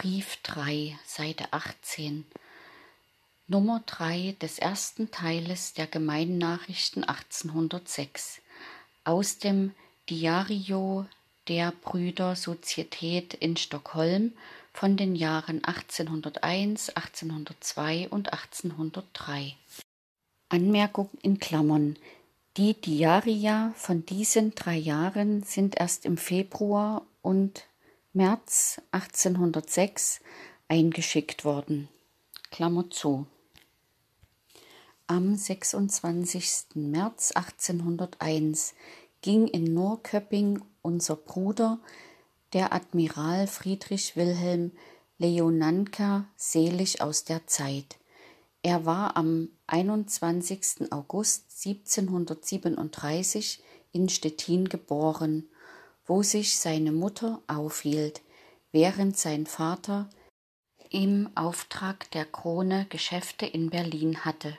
Brief 3, Seite 18, Nummer 3 des ersten Teiles der Gemeinnachrichten 1806 aus dem Diario der Brüder Sozietät in Stockholm von den Jahren 1801, 1802 und 1803. Anmerkung in Klammern. Die Diaria von diesen drei Jahren sind erst im Februar und März 1806 eingeschickt worden. Klammer zu. Am 26. März 1801 ging in Norrköping unser Bruder, der Admiral Friedrich Wilhelm Leonanker, selig aus der Zeit. Er war am 21. August 1737 in Stettin geboren wo sich seine Mutter aufhielt, während sein Vater im Auftrag der Krone Geschäfte in Berlin hatte.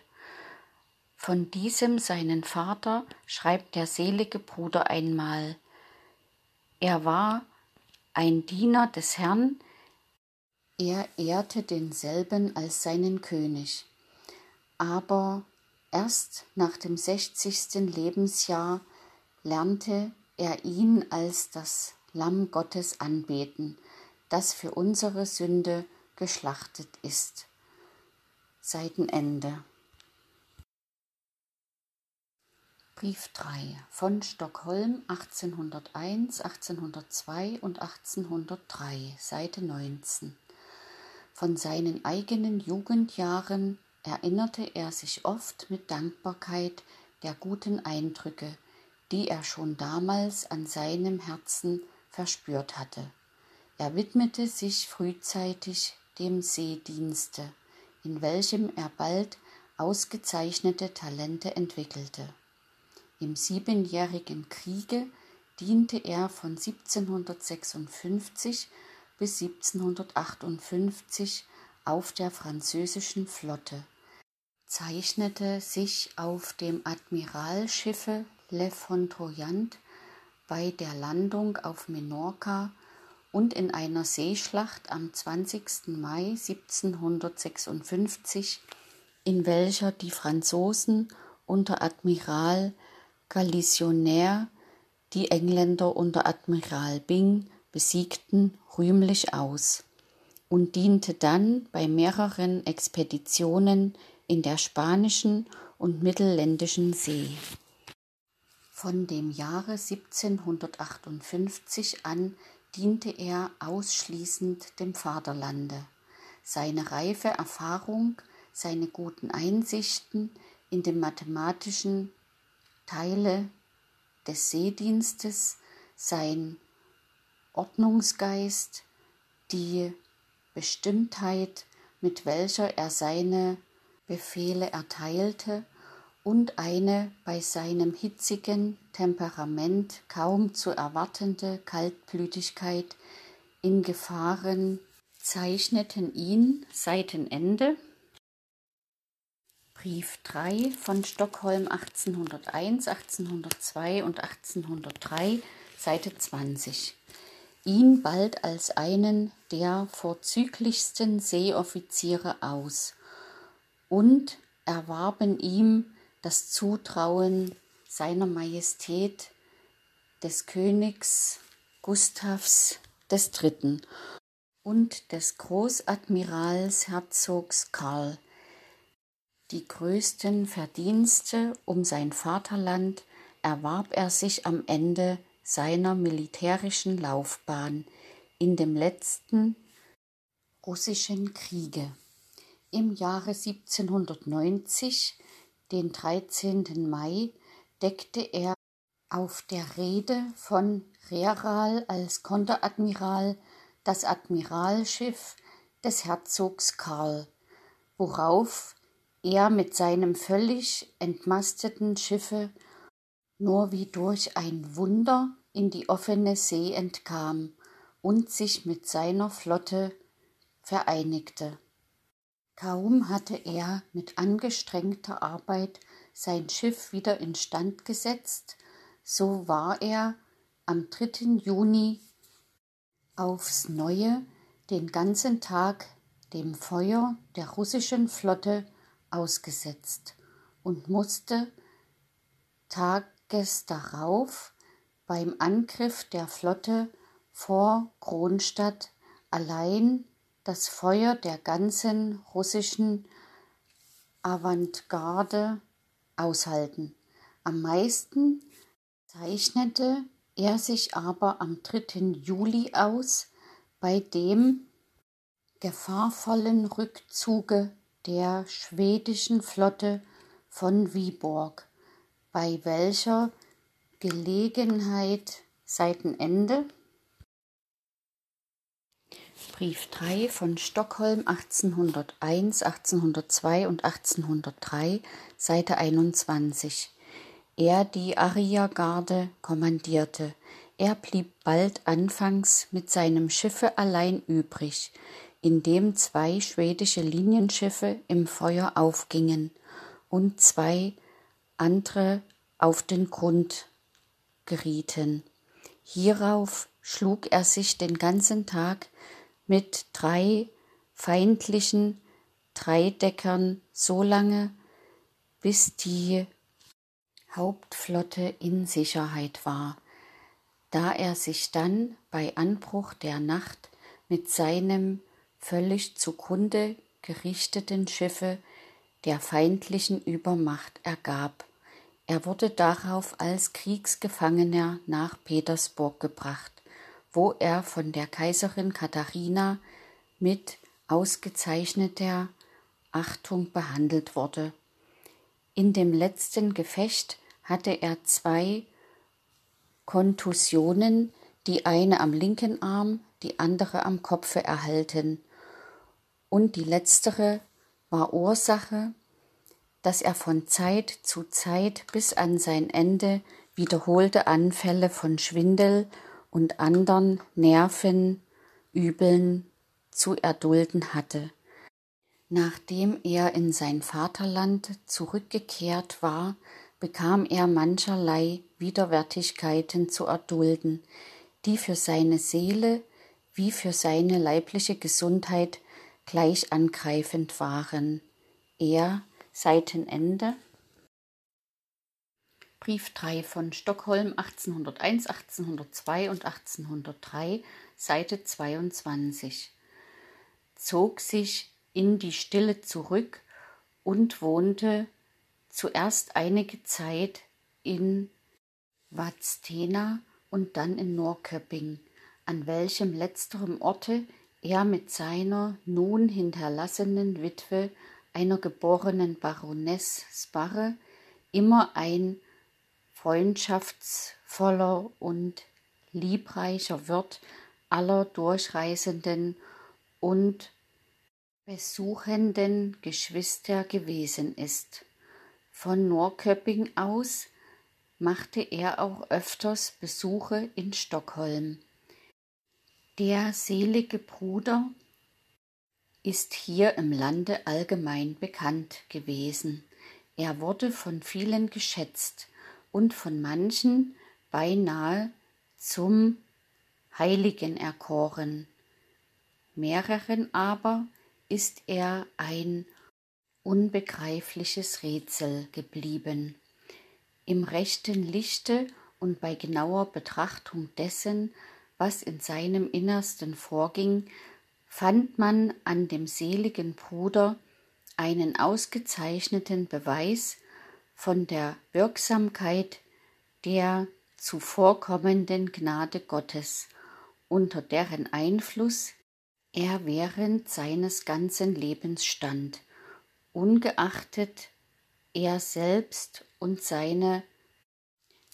Von diesem seinen Vater schreibt der selige Bruder einmal Er war ein Diener des Herrn, er ehrte denselben als seinen König. Aber erst nach dem sechzigsten Lebensjahr lernte er ihn als das Lamm Gottes anbeten, das für unsere Sünde geschlachtet ist. Seitenende. Brief 3 von Stockholm 1801, 1802 und 1803, Seite 19. Von seinen eigenen Jugendjahren erinnerte er sich oft mit Dankbarkeit der guten Eindrücke, die er schon damals an seinem Herzen verspürt hatte. Er widmete sich frühzeitig dem Seedienste, in welchem er bald ausgezeichnete Talente entwickelte. Im Siebenjährigen Kriege diente er von 1756 bis 1758 auf der französischen Flotte, zeichnete sich auf dem Admiralschiffe Le Fontroyant bei der Landung auf Menorca und in einer Seeschlacht am 20. Mai 1756, in welcher die Franzosen unter Admiral Galisonnaire die Engländer unter Admiral Byng besiegten, rühmlich aus und diente dann bei mehreren Expeditionen in der spanischen und mittelländischen See. Von dem Jahre 1758 an diente er ausschließend dem Vaterlande. Seine reife Erfahrung, seine guten Einsichten in den mathematischen Teile des Seedienstes, sein Ordnungsgeist, die Bestimmtheit, mit welcher er seine Befehle erteilte und eine bei seinem hitzigen Temperament kaum zu erwartende Kaltblütigkeit in Gefahren zeichneten ihn Seitenende Brief 3 von Stockholm 1801, 1802 und 1803, Seite 20. Ihn bald als einen der vorzüglichsten Seeoffiziere aus und erwarben ihm das Zutrauen seiner Majestät des Königs Gustavs III. und des Großadmirals Herzogs Karl. Die größten Verdienste um sein Vaterland erwarb er sich am Ende seiner militärischen Laufbahn in dem letzten russischen Kriege. Im Jahre 1790 den 13. Mai deckte er auf der Rede von Reral als Konteradmiral das Admiralschiff des Herzogs Karl, worauf er mit seinem völlig entmasteten Schiffe nur wie durch ein Wunder in die offene See entkam und sich mit seiner Flotte vereinigte. Kaum hatte er mit angestrengter Arbeit sein Schiff wieder instand gesetzt, so war er am 3. Juni aufs neue den ganzen Tag dem Feuer der russischen Flotte ausgesetzt und musste tages darauf beim Angriff der Flotte vor Kronstadt allein das Feuer der ganzen russischen Avantgarde aushalten. Am meisten zeichnete er sich aber am 3. Juli aus, bei dem gefahrvollen Rückzuge der schwedischen Flotte von Viborg, bei welcher Gelegenheit Seitenende Brief 3 von Stockholm 1801, 1802 und 1803, Seite 21. Er die Ariergarde kommandierte. Er blieb bald anfangs mit seinem Schiffe allein übrig, indem zwei schwedische Linienschiffe im Feuer aufgingen und zwei andere auf den Grund gerieten. Hierauf schlug er sich den ganzen Tag mit drei feindlichen Dreideckern so lange, bis die Hauptflotte in Sicherheit war, da er sich dann bei Anbruch der Nacht mit seinem völlig zugrunde gerichteten Schiffe der feindlichen Übermacht ergab. Er wurde darauf als Kriegsgefangener nach Petersburg gebracht wo er von der Kaiserin Katharina mit ausgezeichneter Achtung behandelt wurde. In dem letzten Gefecht hatte er zwei Kontusionen, die eine am linken Arm, die andere am Kopfe erhalten, und die letztere war Ursache, dass er von Zeit zu Zeit bis an sein Ende wiederholte Anfälle von Schwindel und andern Nervenübeln zu erdulden hatte. Nachdem er in sein Vaterland zurückgekehrt war, bekam er mancherlei Widerwärtigkeiten zu erdulden, die für seine Seele wie für seine leibliche Gesundheit gleich angreifend waren. Er, Seitenende, Brief 3 von Stockholm 1801, 1802 und 1803, Seite 22, zog sich in die Stille zurück und wohnte zuerst einige Zeit in Vadstena und dann in Norrköping, an welchem letzterem Orte er mit seiner nun hinterlassenen Witwe, einer geborenen Baroness Sparre, immer ein freundschaftsvoller und liebreicher Wirt aller Durchreisenden und besuchenden Geschwister gewesen ist. Von Norrköping aus machte er auch öfters Besuche in Stockholm. Der selige Bruder ist hier im Lande allgemein bekannt gewesen. Er wurde von vielen geschätzt und von manchen beinahe zum Heiligen erkoren. Mehreren aber ist er ein unbegreifliches Rätsel geblieben. Im rechten Lichte und bei genauer Betrachtung dessen, was in seinem Innersten vorging, fand man an dem seligen Bruder einen ausgezeichneten Beweis von der Wirksamkeit der zuvorkommenden Gnade Gottes, unter deren Einfluss er während seines ganzen Lebens stand, ungeachtet er selbst und seine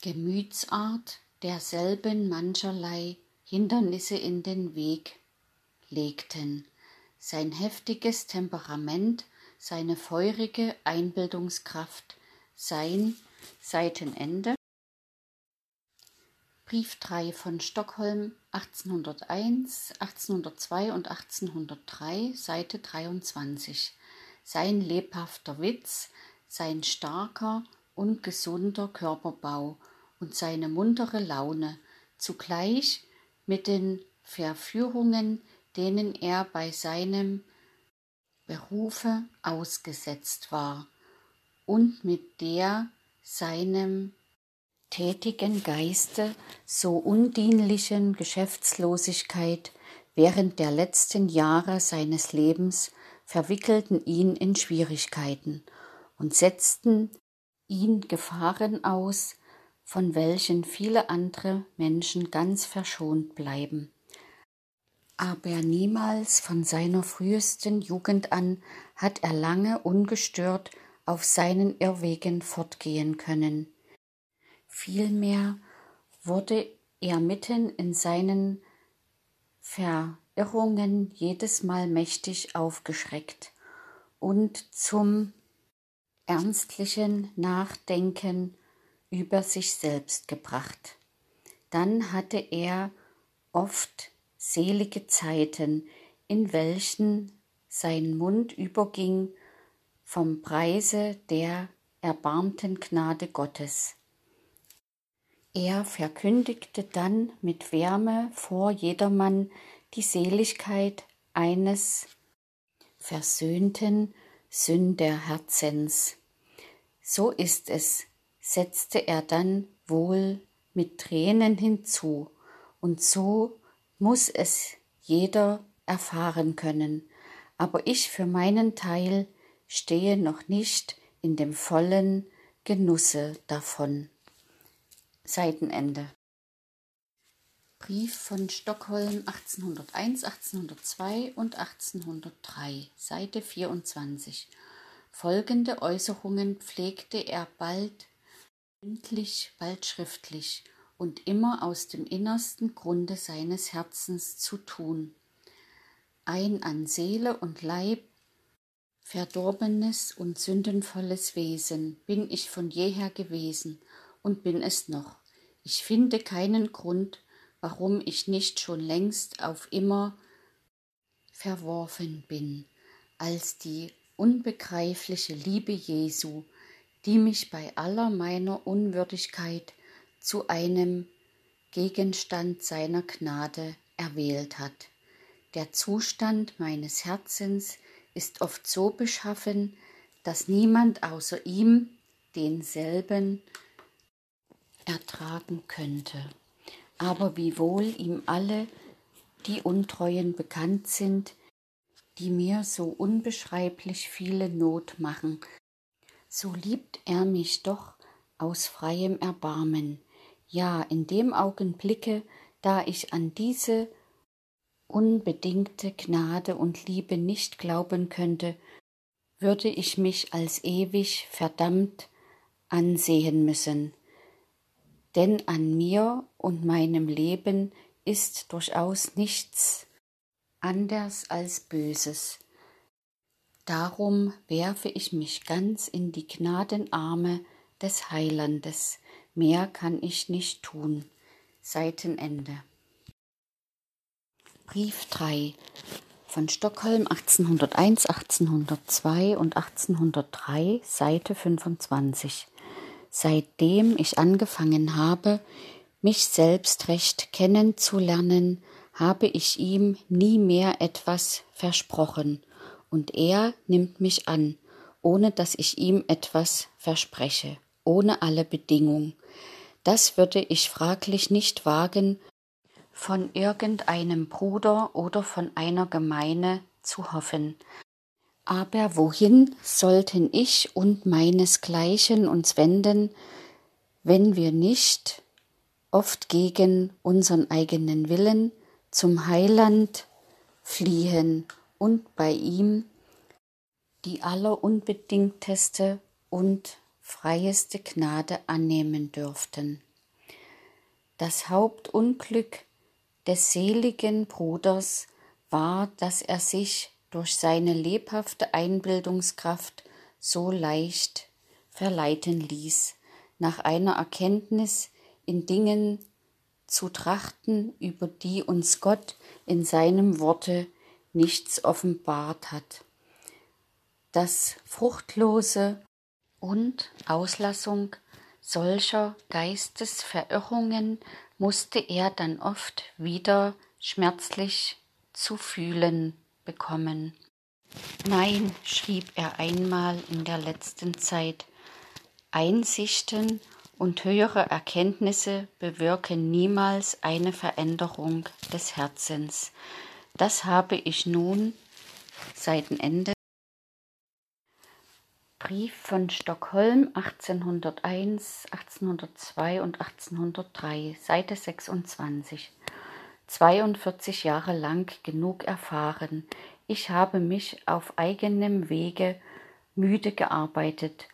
Gemütsart derselben mancherlei Hindernisse in den Weg legten. Sein heftiges Temperament, seine feurige Einbildungskraft, sein Seitenende. Brief 3 von Stockholm 1801, 1802 und 1803, Seite 23. Sein lebhafter Witz, sein starker und gesunder Körperbau und seine muntere Laune, zugleich mit den Verführungen, denen er bei seinem Berufe ausgesetzt war und mit der seinem tätigen Geiste so undienlichen Geschäftslosigkeit während der letzten Jahre seines Lebens verwickelten ihn in Schwierigkeiten und setzten ihn Gefahren aus, von welchen viele andere Menschen ganz verschont bleiben. Aber niemals von seiner frühesten Jugend an hat er lange ungestört auf seinen Irrwegen fortgehen können. Vielmehr wurde er mitten in seinen Verirrungen jedes Mal mächtig aufgeschreckt und zum ernstlichen Nachdenken über sich selbst gebracht. Dann hatte er oft selige Zeiten, in welchen sein Mund überging vom Preise der erbarmten Gnade Gottes. Er verkündigte dann mit Wärme vor jedermann die Seligkeit eines versöhnten Sünderherzens. So ist es, setzte er dann wohl mit Tränen hinzu, und so muss es jeder erfahren können, aber ich für meinen Teil stehe noch nicht in dem vollen Genusse davon. Seitenende. Brief von Stockholm 1801, 1802 und 1803, Seite 24. Folgende Äußerungen pflegte er bald mündlich, bald schriftlich und immer aus dem innersten Grunde seines Herzens zu tun. Ein an Seele und Leib verdorbenes und sündenvolles Wesen bin ich von jeher gewesen und bin es noch. Ich finde keinen Grund, warum ich nicht schon längst auf immer verworfen bin, als die unbegreifliche Liebe Jesu, die mich bei aller meiner Unwürdigkeit zu einem Gegenstand seiner Gnade erwählt hat. Der Zustand meines Herzens ist oft so beschaffen, dass niemand außer ihm denselben ertragen könnte. Aber wiewohl ihm alle die Untreuen bekannt sind, die mir so unbeschreiblich viele Not machen, so liebt er mich doch aus freiem Erbarmen. Ja, in dem Augenblicke, da ich an diese unbedingte Gnade und Liebe nicht glauben könnte, würde ich mich als ewig verdammt ansehen müssen denn an mir und meinem Leben ist durchaus nichts anders als Böses. Darum werfe ich mich ganz in die Gnadenarme des Heilandes. Mehr kann ich nicht tun. Seitenende. Brief 3 von Stockholm 1801, 1802 und 1803, Seite 25 seitdem ich angefangen habe, mich selbst recht kennenzulernen, habe ich ihm nie mehr etwas versprochen, und er nimmt mich an, ohne dass ich ihm etwas verspreche, ohne alle Bedingung. Das würde ich fraglich nicht wagen, von irgendeinem Bruder oder von einer Gemeine zu hoffen, aber wohin sollten ich und meinesgleichen uns wenden, wenn wir nicht, oft gegen unseren eigenen Willen, zum Heiland fliehen und bei ihm die allerunbedingteste und freieste Gnade annehmen dürften. Das Hauptunglück des seligen Bruders war, dass er sich durch seine lebhafte Einbildungskraft so leicht verleiten ließ, nach einer Erkenntnis in Dingen zu trachten, über die uns Gott in seinem Worte nichts offenbart hat. Das fruchtlose und Auslassung solcher Geistesverirrungen musste er dann oft wieder schmerzlich zu fühlen bekommen. Nein, schrieb er einmal in der letzten Zeit, Einsichten und höhere Erkenntnisse bewirken niemals eine Veränderung des Herzens. Das habe ich nun Seitenende Brief von Stockholm 1801, 1802 und 1803, Seite 26. 42 Jahre lang genug erfahren. Ich habe mich auf eigenem Wege müde gearbeitet,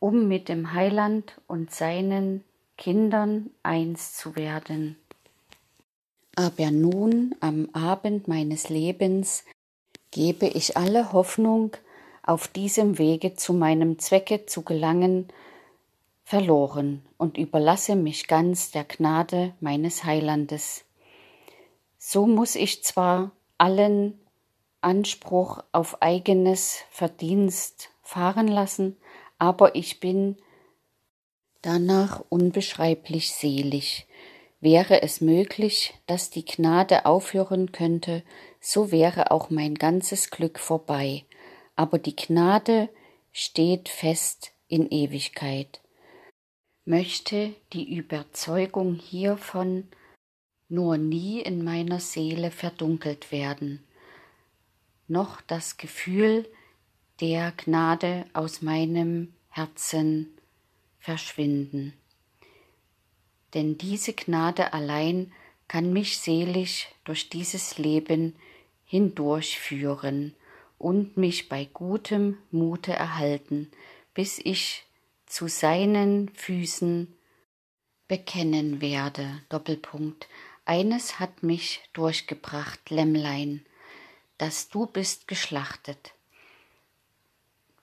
um mit dem Heiland und seinen Kindern eins zu werden. Aber nun, am Abend meines Lebens, gebe ich alle Hoffnung, auf diesem Wege zu meinem Zwecke zu gelangen, verloren und überlasse mich ganz der Gnade meines Heilandes. So muss ich zwar allen Anspruch auf eigenes Verdienst fahren lassen, aber ich bin danach unbeschreiblich selig. Wäre es möglich, dass die Gnade aufhören könnte, so wäre auch mein ganzes Glück vorbei aber die Gnade steht fest in Ewigkeit. Möchte die Überzeugung hiervon nur nie in meiner Seele verdunkelt werden, noch das Gefühl der Gnade aus meinem Herzen verschwinden. Denn diese Gnade allein kann mich selig durch dieses Leben hindurchführen und mich bei gutem Mute erhalten, bis ich zu seinen Füßen bekennen werde. Doppelpunkt. Eines hat mich durchgebracht, Lämmlein, dass du bist geschlachtet.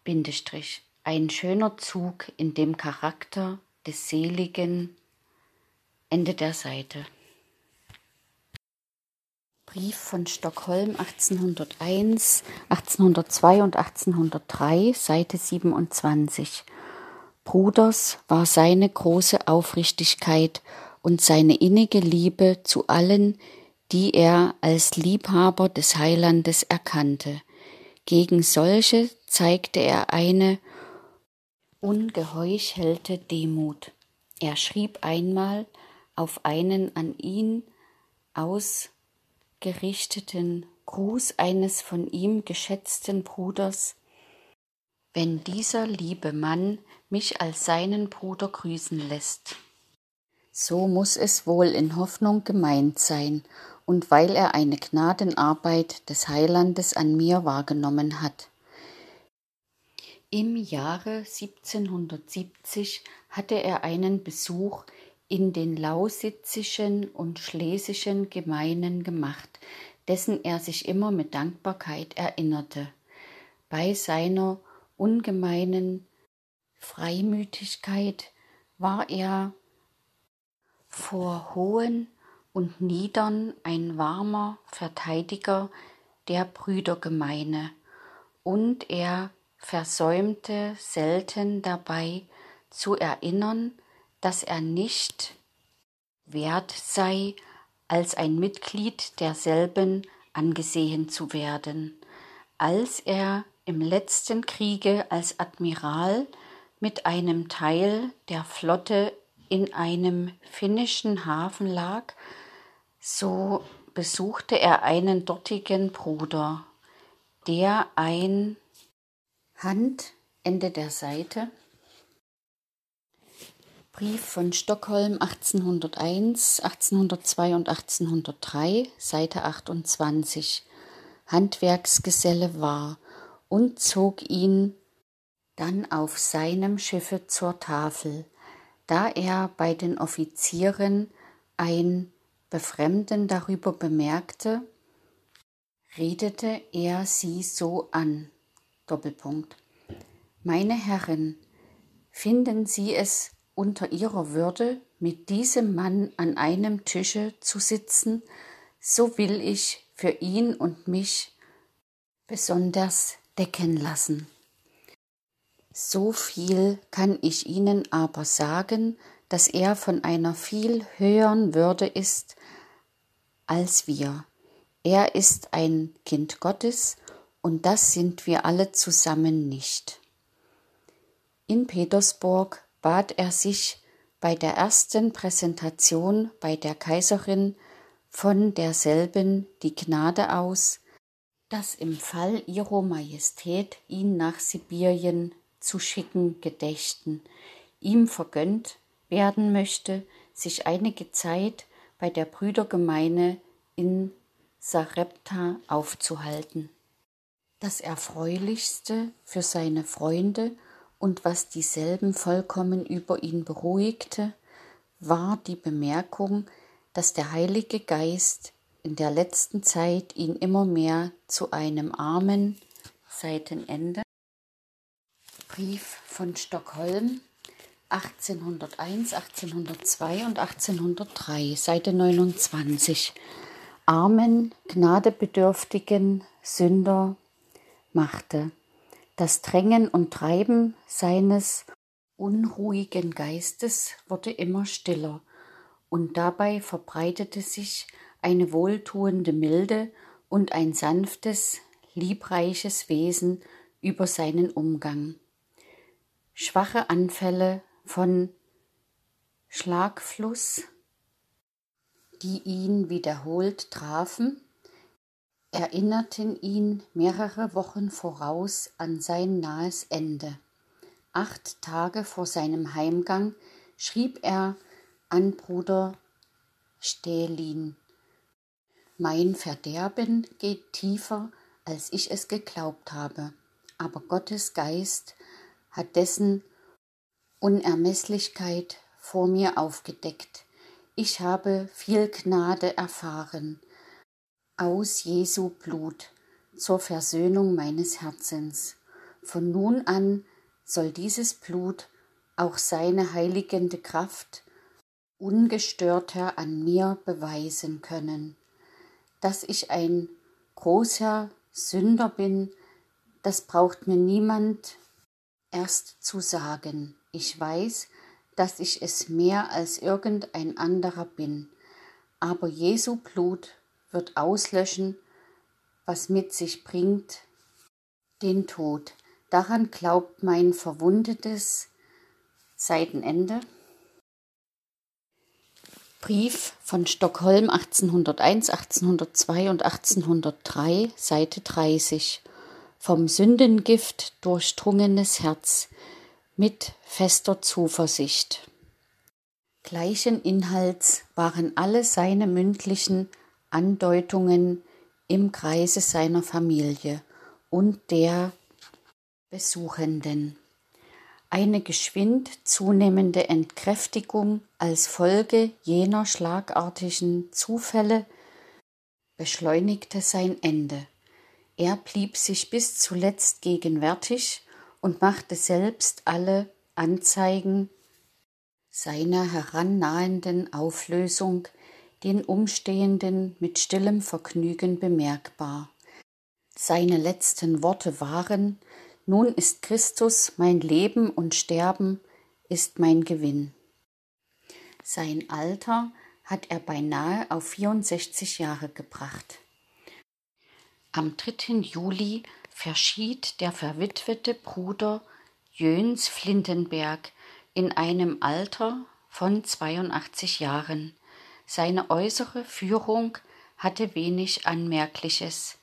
Bindestrich. Ein schöner Zug in dem Charakter des seligen Ende der Seite. Brief von Stockholm 1801, 1802 und 1803, Seite 27. Bruders war seine große Aufrichtigkeit und seine innige Liebe zu allen, die er als Liebhaber des Heilandes erkannte. Gegen solche zeigte er eine ungeheuchelte Demut. Er schrieb einmal auf einen an ihn aus gerichteten Gruß eines von ihm geschätzten Bruders, wenn dieser liebe Mann mich als seinen Bruder grüßen lässt. So muss es wohl in Hoffnung gemeint sein, und weil er eine Gnadenarbeit des Heilandes an mir wahrgenommen hat. Im Jahre 1770 hatte er einen Besuch in den lausitzischen und schlesischen Gemeinen gemacht, dessen er sich immer mit Dankbarkeit erinnerte. Bei seiner ungemeinen Freimütigkeit war er vor Hohen und Niedern ein warmer Verteidiger der Brüdergemeine, und er versäumte selten dabei zu erinnern, dass er nicht wert sei, als ein Mitglied derselben angesehen zu werden, als er im letzten Kriege als Admiral mit einem Teil der Flotte in einem finnischen Hafen lag, so besuchte er einen dortigen Bruder, der ein Hand Ende der Seite Brief von Stockholm 1801, 1802 und 1803, Seite 28, Handwerksgeselle war und zog ihn dann auf seinem Schiffe zur Tafel, da er bei den Offizieren ein Befremden darüber bemerkte, redete er sie so an. Doppelpunkt. Meine Herren, finden Sie es unter ihrer Würde mit diesem Mann an einem Tische zu sitzen, so will ich für ihn und mich besonders decken lassen. So viel kann ich Ihnen aber sagen, dass er von einer viel höheren Würde ist als wir. Er ist ein Kind Gottes und das sind wir alle zusammen nicht. In Petersburg bat er sich bei der ersten Präsentation bei der Kaiserin von derselben die Gnade aus, dass im Fall ihrer Majestät ihn nach Sibirien zu schicken gedächten, ihm vergönnt werden möchte, sich einige Zeit bei der Brüdergemeine in Sarepta aufzuhalten. Das Erfreulichste für seine Freunde und was dieselben vollkommen über ihn beruhigte, war die Bemerkung, dass der Heilige Geist in der letzten Zeit ihn immer mehr zu einem armen Seitenende Brief von Stockholm 1801, 1802 und 1803, Seite 29. Armen, gnadebedürftigen Sünder machte. Das Drängen und Treiben seines unruhigen Geistes wurde immer stiller, und dabei verbreitete sich eine wohltuende Milde und ein sanftes, liebreiches Wesen über seinen Umgang. Schwache Anfälle von Schlagfluss, die ihn wiederholt trafen, erinnerten ihn mehrere Wochen voraus an sein nahes Ende. Acht Tage vor seinem Heimgang schrieb er an Bruder Stählin Mein Verderben geht tiefer, als ich es geglaubt habe, aber Gottes Geist hat dessen Unermesslichkeit vor mir aufgedeckt. Ich habe viel Gnade erfahren aus Jesu Blut zur Versöhnung meines Herzens. Von nun an soll dieses Blut auch seine heiligende Kraft ungestörter an mir beweisen können. Dass ich ein großer Sünder bin, das braucht mir niemand erst zu sagen. Ich weiß, dass ich es mehr als irgendein anderer bin, aber Jesu Blut wird auslöschen, was mit sich bringt, den Tod. Daran glaubt mein verwundetes Seitenende. Brief von Stockholm 1801, 1802 und 1803, Seite 30. Vom Sündengift durchdrungenes Herz mit fester Zuversicht. Gleichen Inhalts waren alle seine mündlichen Andeutungen im Kreise seiner Familie und der Besuchenden. Eine geschwind zunehmende Entkräftigung als Folge jener schlagartigen Zufälle beschleunigte sein Ende. Er blieb sich bis zuletzt gegenwärtig und machte selbst alle Anzeigen seiner herannahenden Auflösung den Umstehenden mit stillem Vergnügen bemerkbar. Seine letzten Worte waren Nun ist Christus mein Leben und Sterben ist mein Gewinn. Sein Alter hat er beinahe auf 64 Jahre gebracht. Am 3. Juli verschied der verwitwete Bruder Jöns Flintenberg in einem Alter von 82 Jahren. Seine äußere Führung hatte wenig Anmerkliches.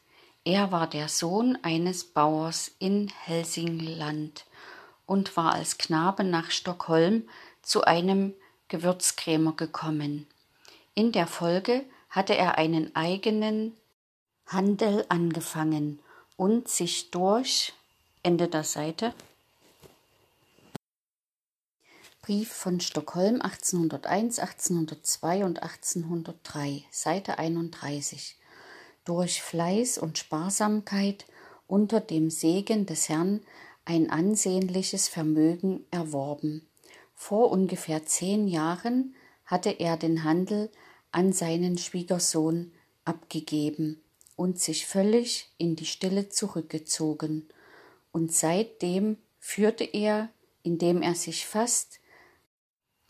Er war der Sohn eines Bauers in Helsingland und war als Knabe nach Stockholm zu einem Gewürzkrämer gekommen. In der Folge hatte er einen eigenen Handel angefangen und sich durch Ende der Seite Brief von Stockholm 1801, 1802 und 1803, Seite 31. Durch Fleiß und Sparsamkeit unter dem Segen des Herrn ein ansehnliches Vermögen erworben. Vor ungefähr zehn Jahren hatte er den Handel an seinen Schwiegersohn abgegeben und sich völlig in die Stille zurückgezogen, und seitdem führte er, indem er sich fast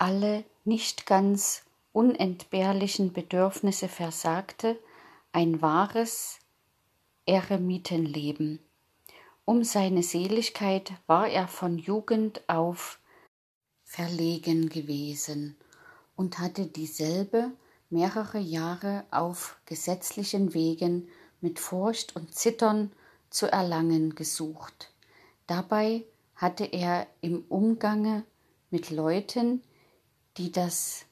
alle nicht ganz unentbehrlichen Bedürfnisse versagte, ein wahres Eremitenleben. Um seine Seligkeit war er von Jugend auf verlegen gewesen und hatte dieselbe mehrere Jahre auf gesetzlichen Wegen mit Furcht und Zittern zu erlangen gesucht. Dabei hatte er im Umgange mit Leuten, die das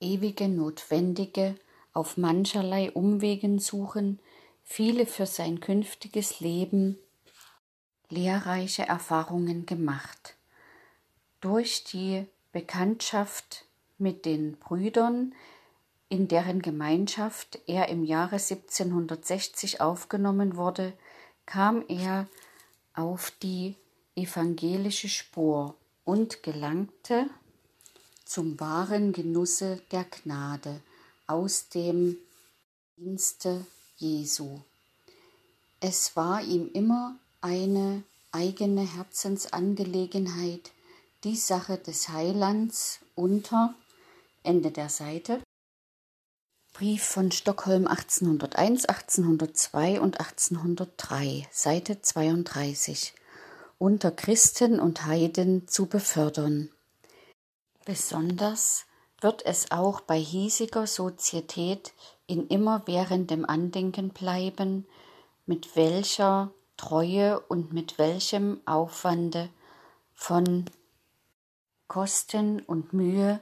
ewige Notwendige auf mancherlei Umwegen suchen, viele für sein künftiges Leben lehrreiche Erfahrungen gemacht. Durch die Bekanntschaft mit den Brüdern, in deren Gemeinschaft er im Jahre 1760 aufgenommen wurde, kam er auf die evangelische Spur und gelangte zum wahren Genusse der Gnade aus dem Dienste Jesu. Es war ihm immer eine eigene Herzensangelegenheit, die Sache des Heilands unter Ende der Seite. Brief von Stockholm 1801, 1802 und 1803, Seite 32. Unter Christen und Heiden zu befördern. Besonders wird es auch bei hiesiger Sozietät in immerwährendem Andenken bleiben, mit welcher Treue und mit welchem Aufwande von Kosten und Mühe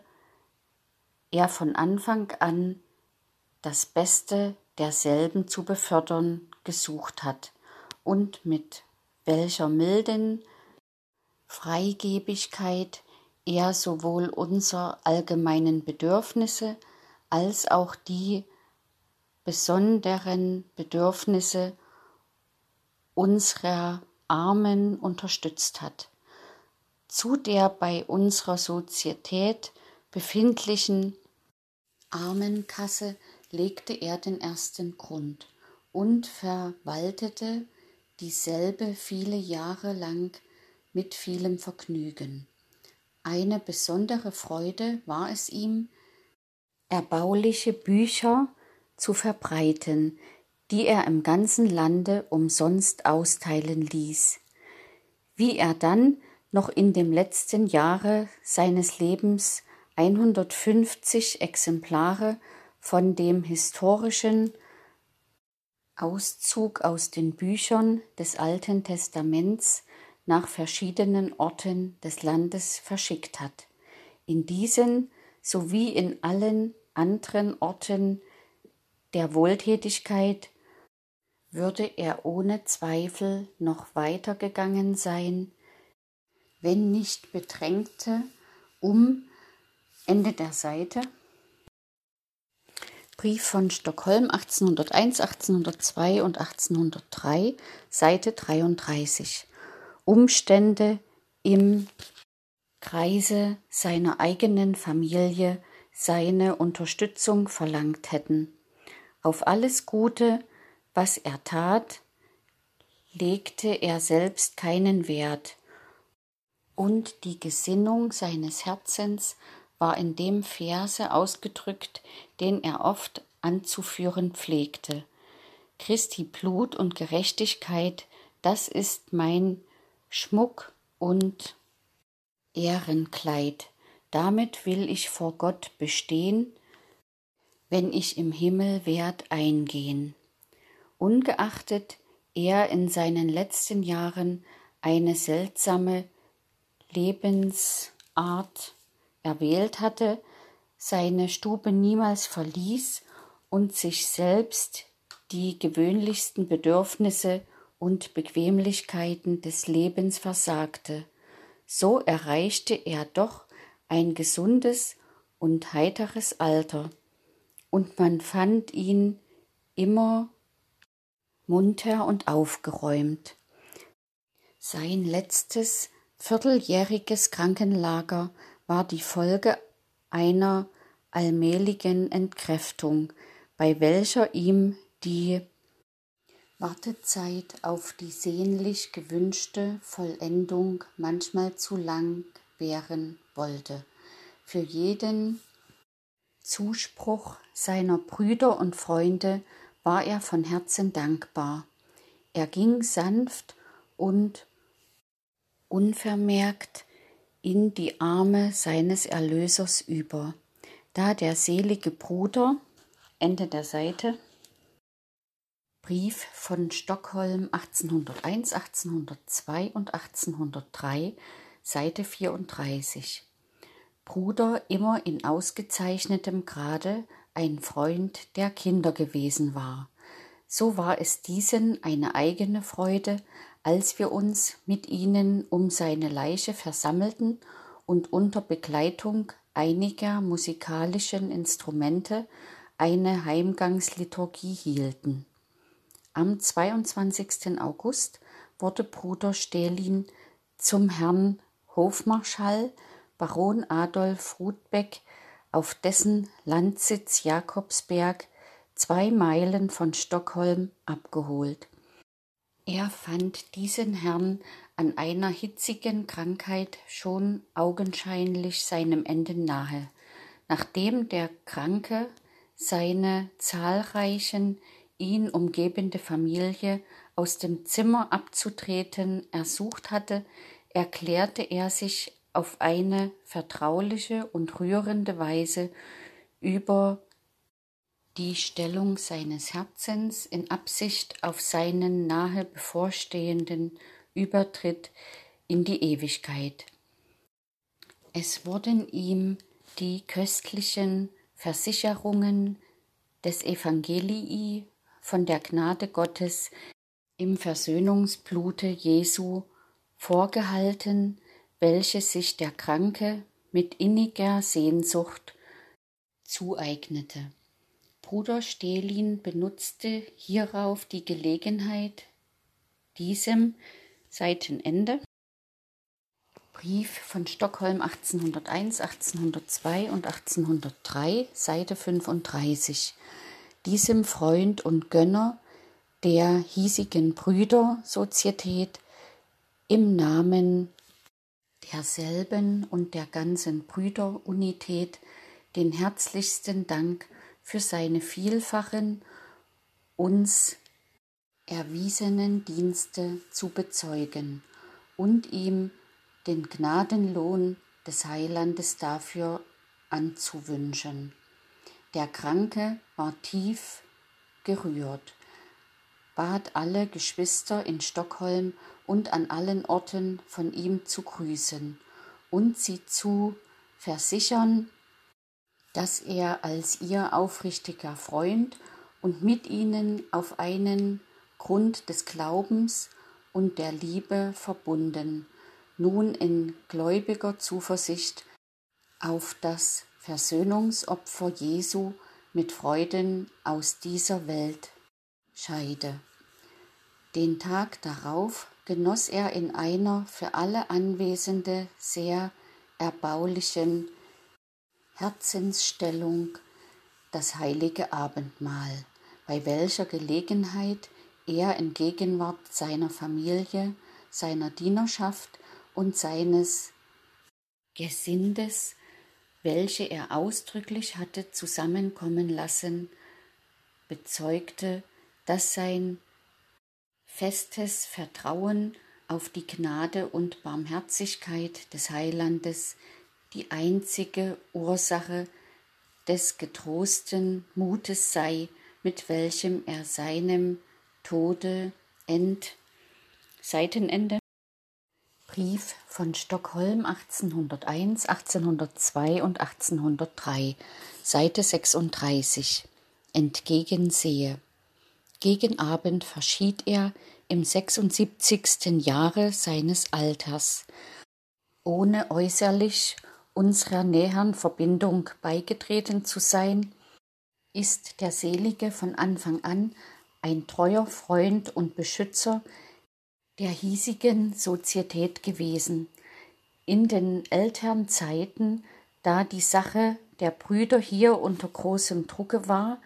er von Anfang an das Beste derselben zu befördern gesucht hat und mit welcher milden Freigebigkeit er sowohl unser allgemeinen Bedürfnisse als auch die besonderen Bedürfnisse unserer Armen unterstützt hat. Zu der bei unserer Sozietät befindlichen Armenkasse legte er den ersten Grund und verwaltete dieselbe viele Jahre lang mit vielem Vergnügen. Eine besondere Freude war es ihm, erbauliche Bücher zu verbreiten, die er im ganzen Lande umsonst austeilen ließ. Wie er dann noch in dem letzten Jahre seines Lebens 150 Exemplare von dem historischen Auszug aus den Büchern des Alten Testaments nach verschiedenen Orten des Landes verschickt hat. In diesen sowie in allen anderen Orten der Wohltätigkeit würde er ohne Zweifel noch weitergegangen sein, wenn nicht bedrängte, um Ende der Seite. Brief von Stockholm 1801, 1802 und 1803, Seite 33. Umstände im Kreise seiner eigenen Familie seine Unterstützung verlangt hätten. Auf alles Gute was er tat, legte er selbst keinen Wert, und die Gesinnung seines Herzens war in dem Verse ausgedrückt, den er oft anzuführen pflegte. Christi Blut und Gerechtigkeit, das ist mein Schmuck und Ehrenkleid. Damit will ich vor Gott bestehen, wenn ich im Himmel werd eingehen ungeachtet er in seinen letzten Jahren eine seltsame Lebensart erwählt hatte, seine Stube niemals verließ und sich selbst die gewöhnlichsten Bedürfnisse und Bequemlichkeiten des Lebens versagte, so erreichte er doch ein gesundes und heiteres Alter, und man fand ihn immer munter und aufgeräumt. Sein letztes vierteljähriges Krankenlager war die Folge einer allmähligen Entkräftung, bei welcher ihm die Wartezeit auf die sehnlich gewünschte Vollendung manchmal zu lang währen wollte. Für jeden Zuspruch seiner Brüder und Freunde war er von Herzen dankbar. Er ging sanft und unvermerkt in die Arme seines Erlösers über. Da der selige Bruder, Ende der Seite, Brief von Stockholm 1801, 1802 und 1803, Seite 34. Bruder immer in ausgezeichnetem Grade ein Freund der Kinder gewesen war. So war es diesen eine eigene Freude, als wir uns mit ihnen um seine Leiche versammelten und unter Begleitung einiger musikalischen Instrumente eine Heimgangsliturgie hielten. Am 22. August wurde Bruder Stählin zum Herrn Hofmarschall Baron Adolf Ruthbeck auf dessen Landsitz Jakobsberg zwei Meilen von Stockholm abgeholt. Er fand diesen Herrn an einer hitzigen Krankheit schon augenscheinlich seinem Ende nahe. Nachdem der Kranke seine zahlreichen ihn umgebende Familie aus dem Zimmer abzutreten ersucht hatte, erklärte er sich auf eine vertrauliche und rührende Weise über die Stellung seines Herzens in Absicht auf seinen nahe bevorstehenden Übertritt in die Ewigkeit. Es wurden ihm die köstlichen Versicherungen des Evangelii von der Gnade Gottes im Versöhnungsblute Jesu vorgehalten, welche sich der Kranke mit inniger Sehnsucht zueignete. Bruder Stehlin benutzte hierauf die Gelegenheit, diesem Seitenende Brief von Stockholm 1801, 1802 und 1803, Seite 35 diesem Freund und Gönner der hiesigen Brüdersozietät im Namen derselben und der ganzen Brüderunität den herzlichsten Dank für seine vielfachen uns erwiesenen Dienste zu bezeugen und ihm den Gnadenlohn des Heilandes dafür anzuwünschen. Der Kranke war tief gerührt, bat alle Geschwister in Stockholm und an allen Orten von ihm zu grüßen und sie zu versichern, dass er als ihr aufrichtiger Freund und mit ihnen auf einen Grund des Glaubens und der Liebe verbunden, nun in gläubiger Zuversicht auf das Versöhnungsopfer Jesu mit Freuden aus dieser Welt scheide. Den Tag darauf genoss er in einer für alle Anwesende sehr erbaulichen Herzensstellung das heilige Abendmahl, bei welcher Gelegenheit er in Gegenwart seiner Familie, seiner Dienerschaft und seines Gesindes welche er ausdrücklich hatte zusammenkommen lassen, bezeugte, dass sein festes Vertrauen auf die Gnade und Barmherzigkeit des Heilandes die einzige Ursache des getrosten Mutes sei, mit welchem er seinem Tode end Seitenende Brief von Stockholm 1801, 1802 und 1803, Seite 36, entgegensehe. Gegen Abend verschied er im 76. Jahre seines Alters, ohne äußerlich unserer näheren Verbindung beigetreten zu sein, ist der Selige von Anfang an ein treuer Freund und Beschützer der hiesigen Sozietät gewesen. In den älteren Zeiten, da die Sache der Brüder hier unter großem Drucke war,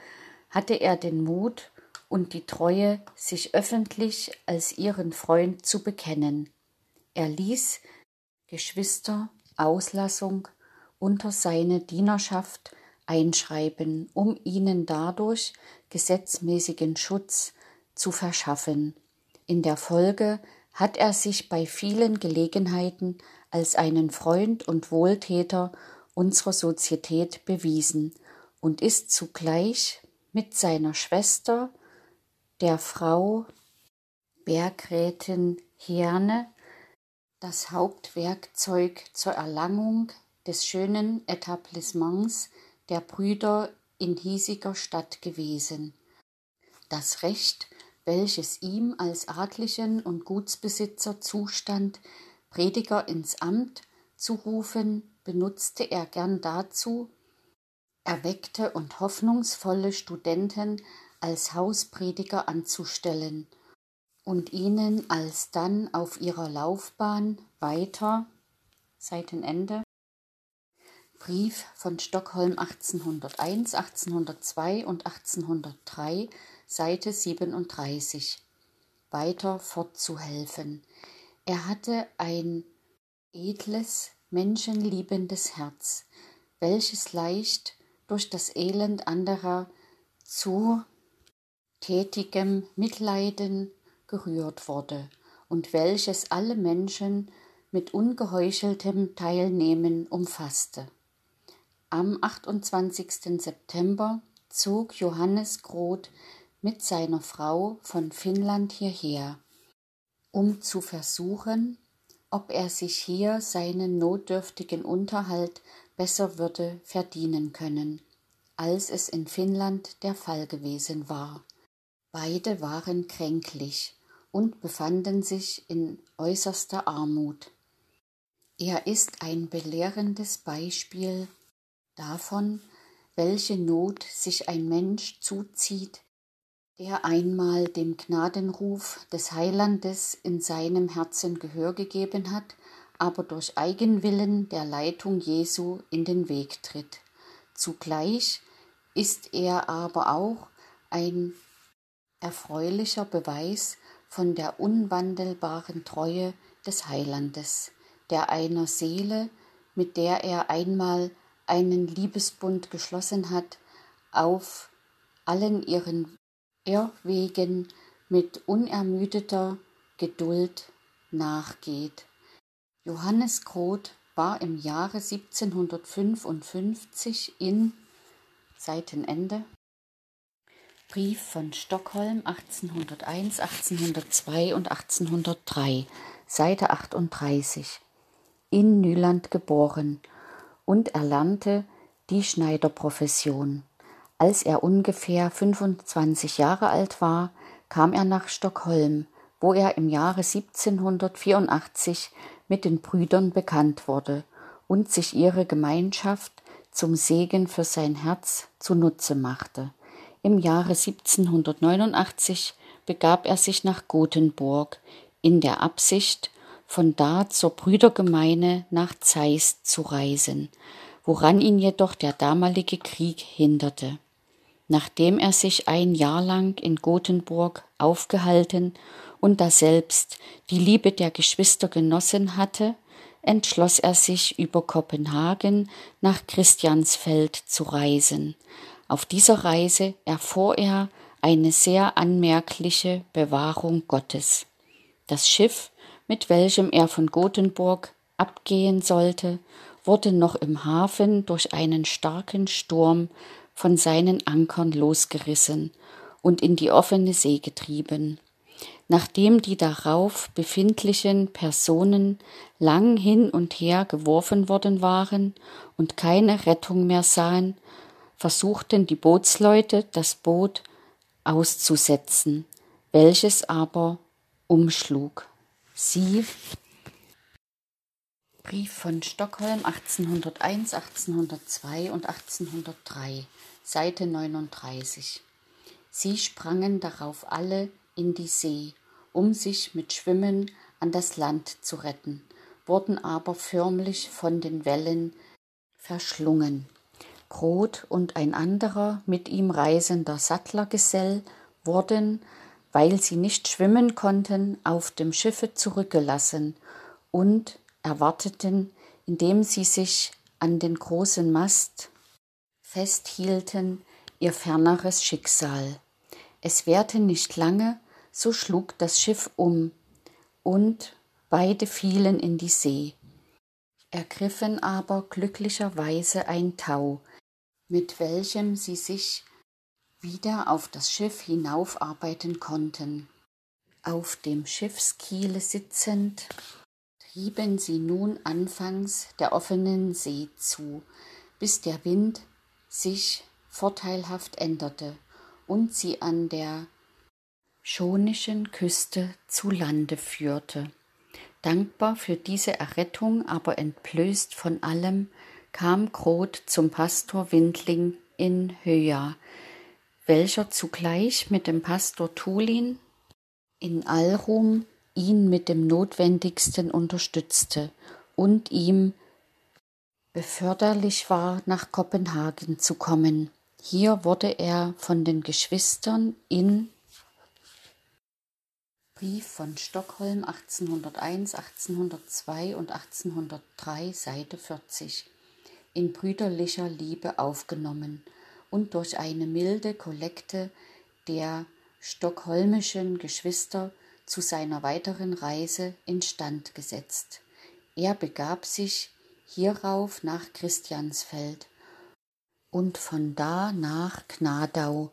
hatte er den Mut und die Treue, sich öffentlich als ihren Freund zu bekennen. Er ließ Geschwister Auslassung unter seine Dienerschaft einschreiben, um ihnen dadurch gesetzmäßigen Schutz zu verschaffen. In der Folge hat er sich bei vielen Gelegenheiten als einen Freund und Wohltäter unserer Sozietät bewiesen und ist zugleich mit seiner Schwester, der Frau Bergrätin Herne, das Hauptwerkzeug zur Erlangung des schönen Etablissements der Brüder in hiesiger Stadt gewesen. Das Recht, welches ihm als adlichen und Gutsbesitzer zustand, Prediger ins Amt zu rufen, benutzte er gern dazu, erweckte und hoffnungsvolle Studenten als Hausprediger anzustellen und ihnen alsdann auf ihrer Laufbahn weiter Seitenende Brief von Stockholm 1801, 1802 und 1803, Seite 37, weiter fortzuhelfen. Er hatte ein edles, menschenliebendes Herz, welches leicht durch das Elend anderer zu tätigem Mitleiden gerührt wurde und welches alle Menschen mit ungeheucheltem Teilnehmen umfasste. Am 28. September zog Johannes Groth mit seiner Frau von Finnland hierher, um zu versuchen, ob er sich hier seinen notdürftigen Unterhalt besser würde verdienen können, als es in Finnland der Fall gewesen war. Beide waren kränklich und befanden sich in äußerster Armut. Er ist ein belehrendes Beispiel davon, welche Not sich ein Mensch zuzieht, der einmal dem Gnadenruf des Heilandes in seinem Herzen Gehör gegeben hat, aber durch Eigenwillen der Leitung Jesu in den Weg tritt. Zugleich ist er aber auch ein erfreulicher Beweis von der unwandelbaren Treue des Heilandes, der einer Seele, mit der er einmal einen Liebesbund geschlossen hat, auf allen ihren Irrwegen mit unermüdeter Geduld nachgeht. Johannes Groth war im Jahre 1755 in Seitenende Brief von Stockholm 1801, 1802 und 1803, Seite 38, in Nyland geboren und erlernte die Schneiderprofession. Als er ungefähr 25 Jahre alt war, kam er nach Stockholm, wo er im Jahre 1784 mit den Brüdern bekannt wurde und sich ihre Gemeinschaft zum Segen für sein Herz zunutze machte. Im Jahre 1789 begab er sich nach Gothenburg in der Absicht, von da zur Brüdergemeine nach Zeist zu reisen, woran ihn jedoch der damalige Krieg hinderte. Nachdem er sich ein Jahr lang in Gothenburg aufgehalten und daselbst die Liebe der Geschwister genossen hatte, entschloss er sich über Kopenhagen nach Christiansfeld zu reisen. Auf dieser Reise erfuhr er eine sehr anmerkliche Bewahrung Gottes. Das Schiff mit welchem er von Gothenburg abgehen sollte, wurde noch im Hafen durch einen starken Sturm von seinen Ankern losgerissen und in die offene See getrieben. Nachdem die darauf befindlichen Personen lang hin und her geworfen worden waren und keine Rettung mehr sahen, versuchten die Bootsleute das Boot auszusetzen, welches aber umschlug. Sie Brief von Stockholm 1801, 1802 und 1803, Seite 39. Sie sprangen darauf alle in die See, um sich mit Schwimmen an das Land zu retten, wurden aber förmlich von den Wellen verschlungen. Groth und ein anderer mit ihm reisender Sattlergesell wurden weil sie nicht schwimmen konnten, auf dem Schiffe zurückgelassen und erwarteten, indem sie sich an den großen Mast festhielten, ihr ferneres Schicksal. Es währte nicht lange, so schlug das Schiff um, und beide fielen in die See, ergriffen aber glücklicherweise ein Tau, mit welchem sie sich wieder auf das Schiff hinaufarbeiten konnten. Auf dem Schiffskiele sitzend, trieben sie nun anfangs der offenen See zu, bis der Wind sich vorteilhaft änderte und sie an der schonischen Küste zu Lande führte. Dankbar für diese Errettung, aber entblößt von allem, kam Groth zum Pastor Windling in Höja, welcher zugleich mit dem Pastor Tulin in Alrum ihn mit dem Notwendigsten unterstützte und ihm beförderlich war, nach Kopenhagen zu kommen. Hier wurde er von den Geschwistern in Brief von Stockholm 1801, 1802 und 1803, Seite 40, in brüderlicher Liebe aufgenommen und durch eine milde Kollekte der stockholmischen Geschwister zu seiner weiteren Reise instand gesetzt. Er begab sich hierauf nach Christiansfeld und von da nach Gnadau,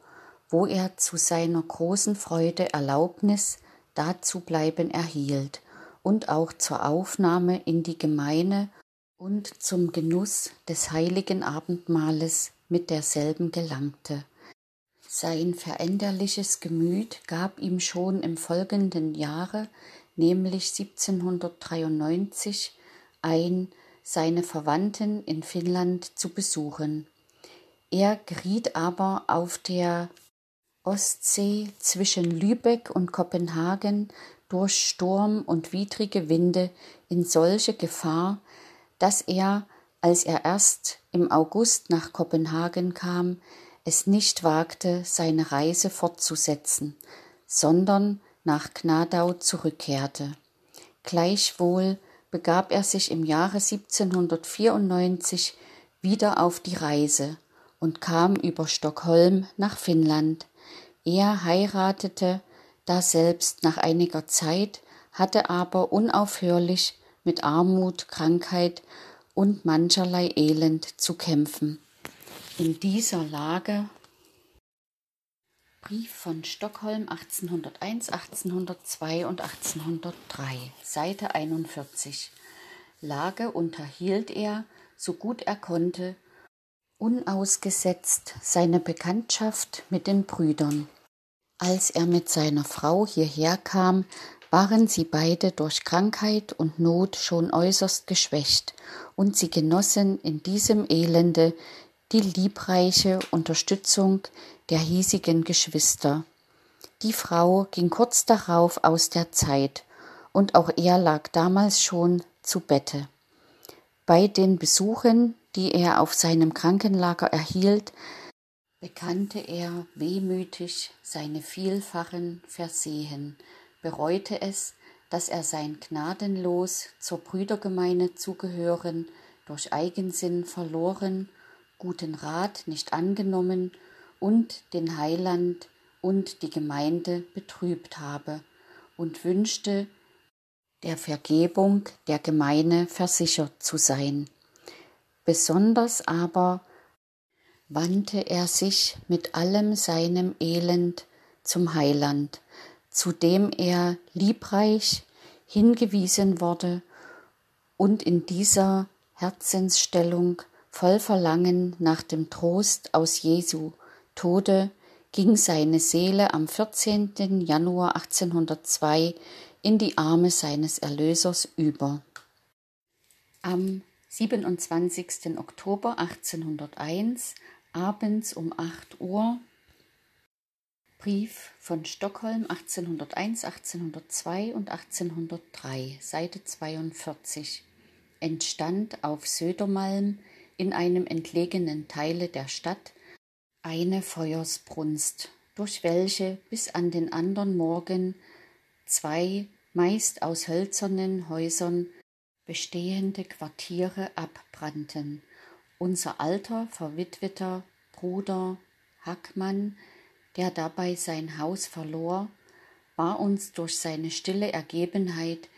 wo er zu seiner großen Freude Erlaubnis dazu bleiben erhielt und auch zur Aufnahme in die Gemeine und zum Genuss des heiligen Abendmahles mit derselben gelangte. Sein veränderliches Gemüt gab ihm schon im folgenden Jahre, nämlich 1793, ein, seine Verwandten in Finnland zu besuchen. Er geriet aber auf der Ostsee zwischen Lübeck und Kopenhagen durch Sturm und widrige Winde in solche Gefahr, dass er, als er erst im August nach Kopenhagen kam, es nicht wagte, seine Reise fortzusetzen, sondern nach Gnadau zurückkehrte. Gleichwohl begab er sich im Jahre 1794 wieder auf die Reise und kam über Stockholm nach Finnland. Er heiratete daselbst nach einiger Zeit, hatte aber unaufhörlich mit Armut, Krankheit und mancherlei Elend zu kämpfen. In dieser Lage Brief von Stockholm 1801, 1802 und 1803, Seite 41. Lage unterhielt er, so gut er konnte, unausgesetzt seine Bekanntschaft mit den Brüdern. Als er mit seiner Frau hierher kam, waren sie beide durch Krankheit und Not schon äußerst geschwächt, und sie genossen in diesem Elende die liebreiche Unterstützung der hiesigen Geschwister. Die Frau ging kurz darauf aus der Zeit, und auch er lag damals schon zu Bette. Bei den Besuchen, die er auf seinem Krankenlager erhielt, bekannte er wehmütig seine vielfachen Versehen, bereute es, dass er sein gnadenlos zur Brüdergemeine zugehören, durch Eigensinn verloren, guten Rat nicht angenommen und den Heiland und die Gemeinde betrübt habe und wünschte, der Vergebung der Gemeine versichert zu sein. Besonders aber wandte er sich mit allem seinem Elend zum Heiland, zu dem er liebreich hingewiesen wurde und in dieser Herzensstellung voll Verlangen nach dem Trost aus Jesu Tode ging seine Seele am 14. Januar 1802 in die Arme seines Erlösers über. Am 27. Oktober 1801 abends um 8 Uhr Brief von Stockholm 1801, 1802 und 1803, Seite 42, entstand auf Södermalm in einem entlegenen Teile der Stadt eine Feuersbrunst, durch welche bis an den andern Morgen zwei meist aus hölzernen Häusern bestehende Quartiere abbrannten. Unser alter, verwitweter Bruder Hackmann, der dabei sein Haus verlor, war uns durch seine stille Ergebenheit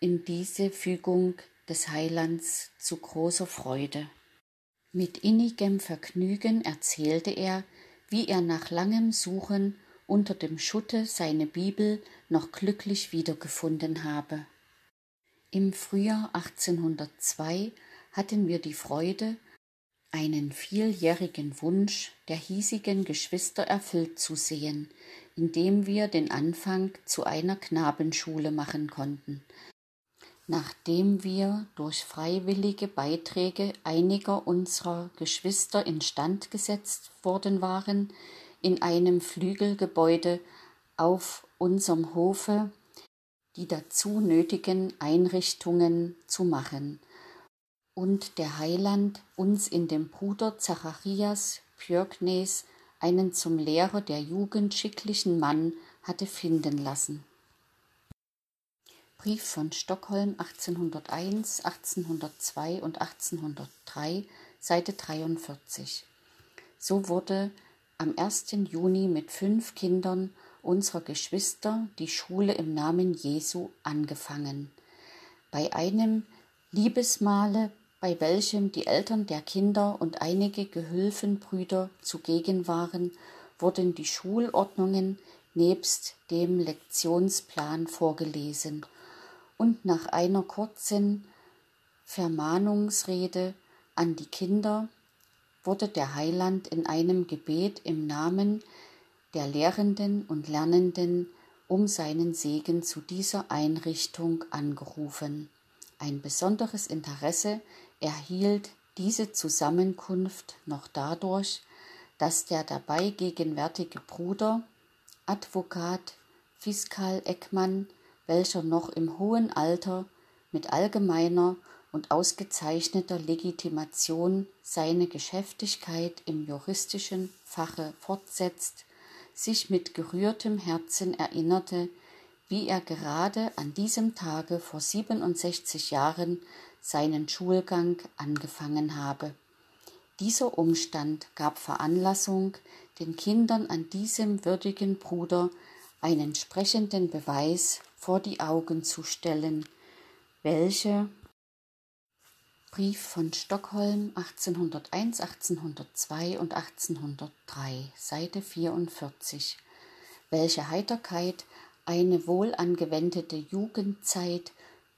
in diese Fügung des Heilands zu großer Freude. Mit innigem Vergnügen erzählte er, wie er nach langem Suchen unter dem Schutte seine Bibel noch glücklich wiedergefunden habe. Im Frühjahr 1802 hatten wir die Freude, einen vieljährigen Wunsch der hiesigen Geschwister erfüllt zu sehen, indem wir den Anfang zu einer Knabenschule machen konnten, nachdem wir durch freiwillige Beiträge einiger unserer Geschwister instand gesetzt worden waren, in einem Flügelgebäude auf unserem Hofe die dazu nötigen Einrichtungen zu machen. Und der Heiland uns in dem Bruder Zacharias Pjörknes einen zum Lehrer der Jugend schicklichen Mann hatte finden lassen. Brief von Stockholm 1801, 1802 und 1803, Seite 43. So wurde am 1. Juni mit fünf Kindern unserer Geschwister die Schule im Namen Jesu angefangen. Bei einem Liebesmahle, bei welchem die Eltern der Kinder und einige Gehülfenbrüder zugegen waren, wurden die Schulordnungen nebst dem Lektionsplan vorgelesen und nach einer kurzen Vermahnungsrede an die Kinder wurde der Heiland in einem Gebet im Namen der Lehrenden und Lernenden um seinen Segen zu dieser Einrichtung angerufen. Ein besonderes Interesse erhielt diese Zusammenkunft noch dadurch, dass der dabei gegenwärtige Bruder, Advokat Fiskal Eckmann, welcher noch im hohen Alter mit allgemeiner und ausgezeichneter Legitimation seine Geschäftigkeit im juristischen Fache fortsetzt, sich mit gerührtem Herzen erinnerte, wie er gerade an diesem Tage vor 67 Jahren seinen Schulgang angefangen habe. Dieser Umstand gab Veranlassung, den Kindern an diesem würdigen Bruder einen sprechenden Beweis vor die Augen zu stellen, welche Brief von Stockholm 1801, 1802 und 1803, Seite 44. Welche Heiterkeit eine wohl angewendete Jugendzeit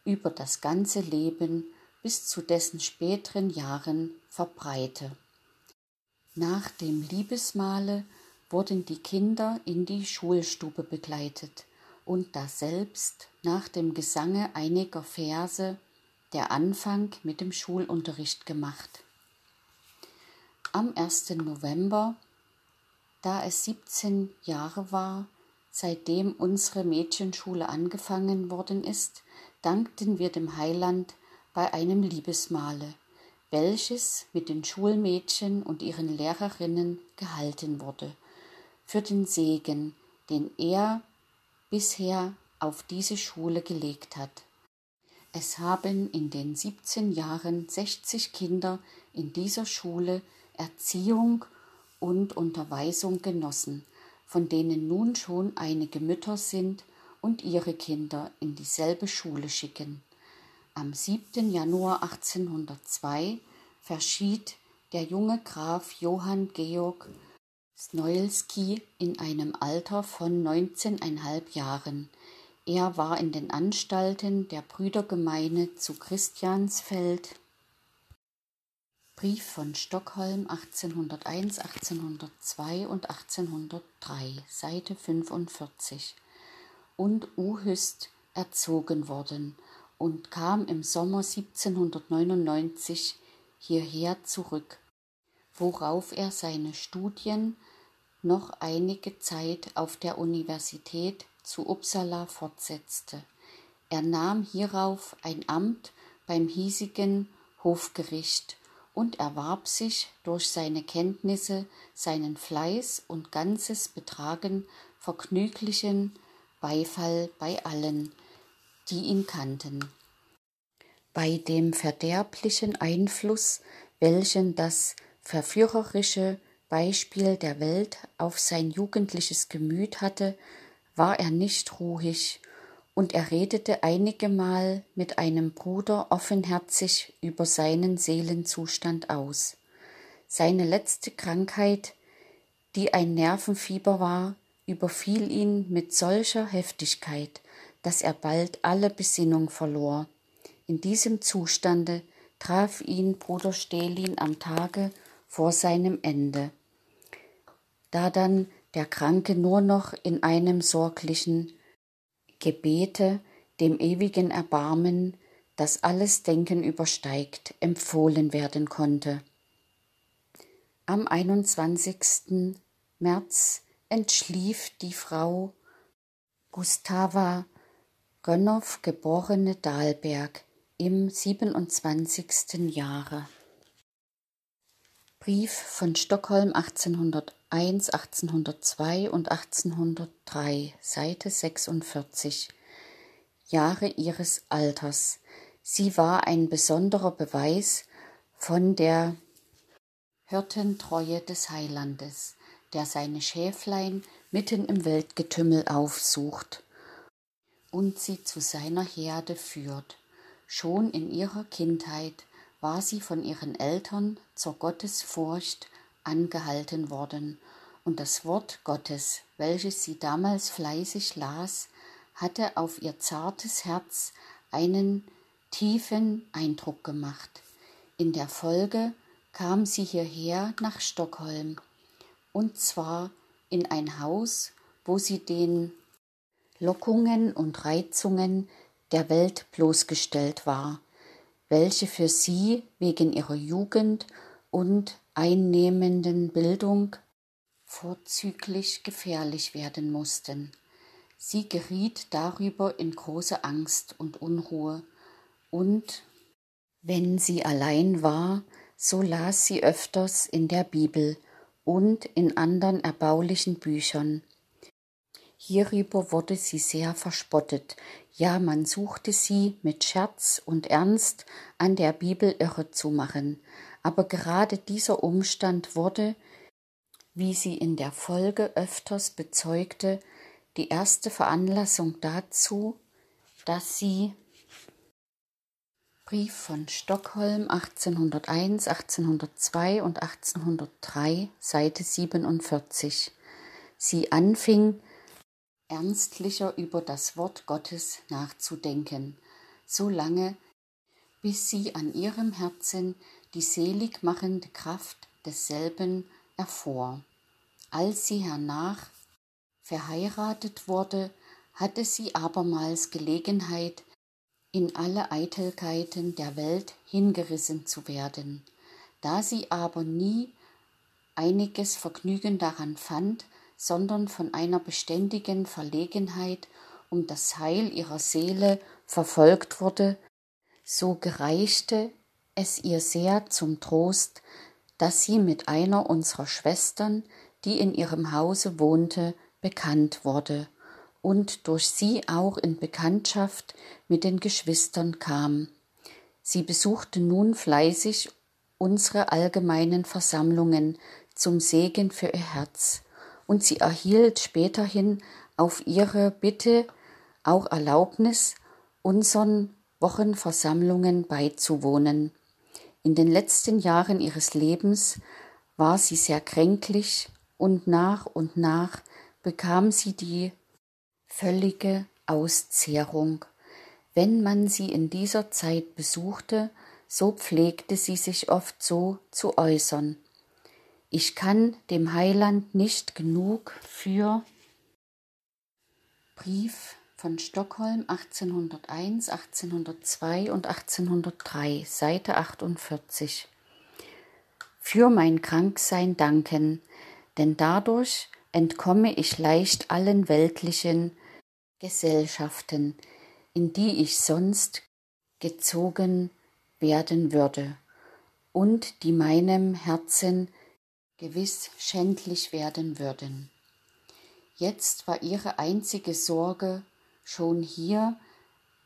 über das ganze Leben bis zu dessen späteren Jahren verbreite. Nach dem Liebesmahle wurden die Kinder in die Schulstube begleitet und daselbst nach dem Gesange einiger Verse der Anfang mit dem Schulunterricht gemacht. Am 1. November, da es 17 Jahre war, seitdem unsere Mädchenschule angefangen worden ist, dankten wir dem Heiland bei einem Liebesmahle, welches mit den Schulmädchen und ihren Lehrerinnen gehalten wurde, für den Segen, den er bisher auf diese Schule gelegt hat. Es haben in den 17 Jahren 60 Kinder in dieser Schule Erziehung und Unterweisung genossen, von denen nun schon einige Mütter sind und ihre Kinder in dieselbe Schule schicken. Am 7. Januar 1802 verschied der junge Graf Johann Georg Snoilski in einem Alter von neunzehneinhalb Jahren. Er war in den Anstalten der Brüdergemeine zu Christiansfeld. Brief von Stockholm 1801, 1802 und 1803, Seite 45. Und Uhüst erzogen worden und kam im Sommer 1799 hierher zurück, worauf er seine Studien noch einige Zeit auf der Universität zu Uppsala fortsetzte. Er nahm hierauf ein Amt beim hiesigen Hofgericht und erwarb sich durch seine Kenntnisse, seinen Fleiß und ganzes Betragen vergnüglichen Beifall bei allen, die ihn kannten. Bei dem verderblichen Einfluss, welchen das verführerische Beispiel der Welt auf sein jugendliches Gemüt hatte, war er nicht ruhig, und er redete einigemal mit einem Bruder offenherzig über seinen Seelenzustand aus. Seine letzte Krankheit, die ein Nervenfieber war, überfiel ihn mit solcher Heftigkeit, dass er bald alle Besinnung verlor. In diesem Zustande traf ihn Bruder Stelin am Tage vor seinem Ende. Da dann der Kranke nur noch in einem sorglichen Gebete dem ewigen Erbarmen, das alles Denken übersteigt, empfohlen werden konnte. Am 21. März entschlief die Frau Gustava Gönnow, geborene Dahlberg, im 27. Jahre. Brief von Stockholm 1801, 1802 und 1803, Seite 46. Jahre ihres Alters. Sie war ein besonderer Beweis von der Hirtentreue des Heilandes, der seine Schäflein mitten im Weltgetümmel aufsucht und sie zu seiner Herde führt. Schon in ihrer Kindheit war sie von ihren Eltern zur Gottesfurcht angehalten worden, und das Wort Gottes, welches sie damals fleißig las, hatte auf ihr zartes Herz einen tiefen Eindruck gemacht. In der Folge kam sie hierher nach Stockholm, und zwar in ein Haus, wo sie den Lockungen und Reizungen der Welt bloßgestellt war, welche für sie wegen ihrer Jugend und einnehmenden Bildung vorzüglich gefährlich werden mussten. Sie geriet darüber in große Angst und Unruhe, und wenn sie allein war, so las sie öfters in der Bibel und in anderen erbaulichen Büchern. Hierüber wurde sie sehr verspottet, ja man suchte sie mit Scherz und Ernst an der Bibel irre zu machen, aber gerade dieser Umstand wurde, wie sie in der Folge öfters bezeugte, die erste Veranlassung dazu, dass sie Brief von Stockholm 1801, 1802 und 1803, Seite 47. Sie anfing, ernstlicher über das Wort Gottes nachzudenken, so lange, bis sie an ihrem Herzen die seligmachende Kraft desselben erfuhr. Als sie hernach verheiratet wurde, hatte sie abermals Gelegenheit, in alle Eitelkeiten der Welt hingerissen zu werden. Da sie aber nie einiges Vergnügen daran fand, sondern von einer beständigen Verlegenheit um das Heil ihrer Seele verfolgt wurde, so gereichte es ihr sehr zum Trost, dass sie mit einer unserer Schwestern, die in ihrem Hause wohnte, bekannt wurde und durch sie auch in Bekanntschaft mit den Geschwistern kam. Sie besuchte nun fleißig unsere allgemeinen Versammlungen zum Segen für ihr Herz, und sie erhielt späterhin auf ihre Bitte auch Erlaubnis, unseren Wochenversammlungen beizuwohnen. In den letzten Jahren ihres Lebens war sie sehr kränklich und nach und nach bekam sie die völlige Auszehrung. Wenn man sie in dieser Zeit besuchte, so pflegte sie sich oft so zu äußern. Ich kann dem Heiland nicht genug für Brief von Stockholm 1801, 1802 und 1803, Seite 48. Für mein Kranksein danken, denn dadurch entkomme ich leicht allen weltlichen Gesellschaften, in die ich sonst gezogen werden würde und die meinem Herzen gewiss schändlich werden würden. Jetzt war ihre einzige Sorge schon hier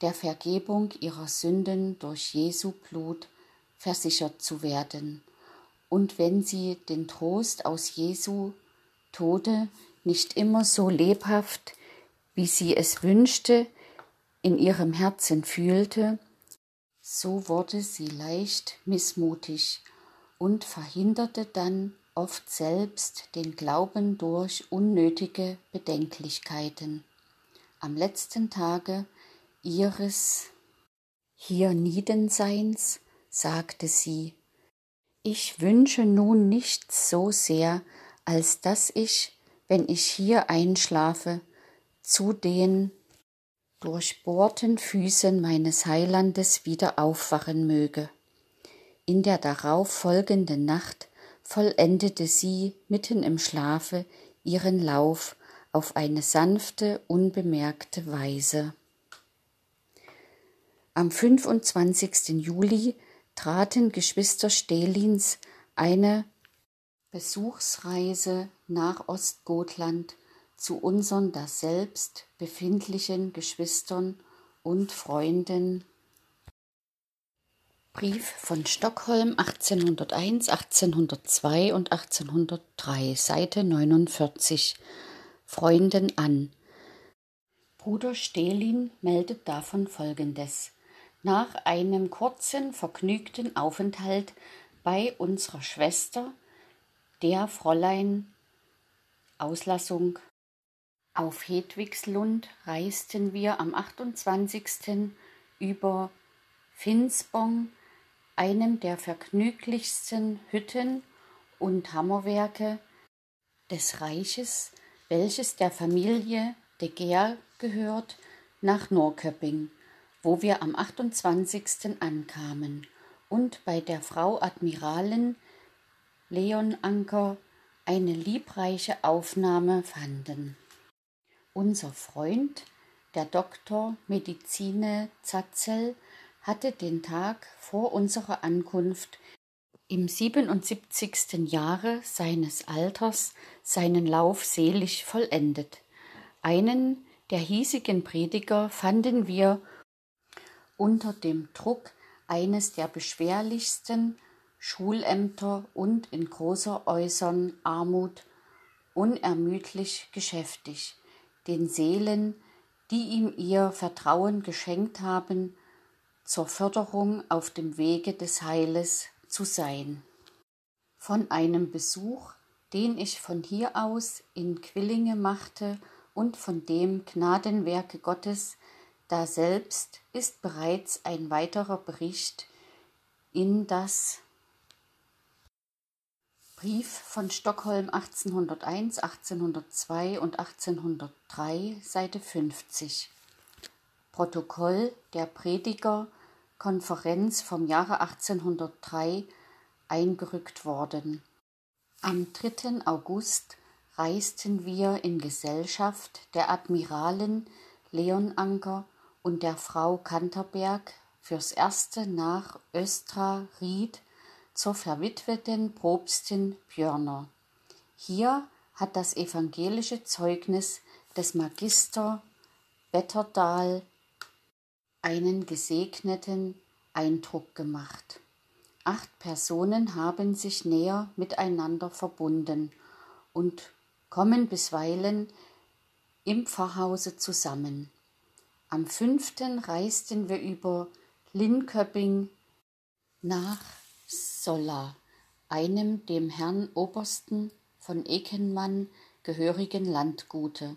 der Vergebung ihrer Sünden durch Jesu Blut versichert zu werden und wenn sie den Trost aus Jesu Tode nicht immer so lebhaft, wie sie es wünschte, in ihrem Herzen fühlte, so wurde sie leicht missmutig und verhinderte dann oft selbst den Glauben durch unnötige Bedenklichkeiten. Am letzten Tage ihres Hierniedenseins sagte sie, ich wünsche nun nichts so sehr, als dass ich, wenn ich hier einschlafe, zu den durchbohrten Füßen meines Heilandes wieder aufwachen möge. In der darauf folgenden Nacht vollendete sie mitten im Schlafe ihren Lauf auf eine sanfte, unbemerkte Weise. Am 25. Juli traten Geschwister Stelins eine Besuchsreise nach Ostgotland zu unseren daselbst befindlichen Geschwistern und Freunden. Brief von Stockholm 1801, 1802 und 1803, Seite 49. Freunden an. Bruder Stelin meldet davon Folgendes. Nach einem kurzen, vergnügten Aufenthalt bei unserer Schwester, der Fräulein Auslassung auf Hedwigslund reisten wir am 28. über Finspong, einem der vergnüglichsten Hütten und Hammerwerke des Reiches, welches der Familie de Geer gehört, nach Norrköping, wo wir am 28. ankamen und bei der Frau Admiralin Leon Anker eine liebreiche Aufnahme fanden. Unser Freund, der Doktor Medizine Zatzel, hatte den Tag vor unserer Ankunft im 77. Jahre seines Alters seinen Lauf selig vollendet. Einen der hiesigen Prediger fanden wir unter dem Druck eines der beschwerlichsten Schulämter und in großer äußeren Armut unermüdlich geschäftig den Seelen, die ihm ihr Vertrauen geschenkt haben, zur Förderung auf dem Wege des Heiles zu sein. Von einem Besuch, den ich von hier aus in Quillinge machte und von dem Gnadenwerke Gottes, daselbst ist bereits ein weiterer Bericht in das Brief von Stockholm 1801, 1802 und 1803, Seite 50. Protokoll der Predigerkonferenz vom Jahre 1803 eingerückt worden. Am 3. August reisten wir in Gesellschaft der Admiralen Leon Anker und der Frau Kanterberg fürs erste nach Östra Ried zur verwitweten Propstin Björner. Hier hat das evangelische Zeugnis des Magister Wetterdahl einen gesegneten Eindruck gemacht. Acht Personen haben sich näher miteinander verbunden und kommen bisweilen im Pfarrhause zusammen. Am fünften reisten wir über Linköping nach Solla, einem dem Herrn Obersten von Ekenmann gehörigen Landgute.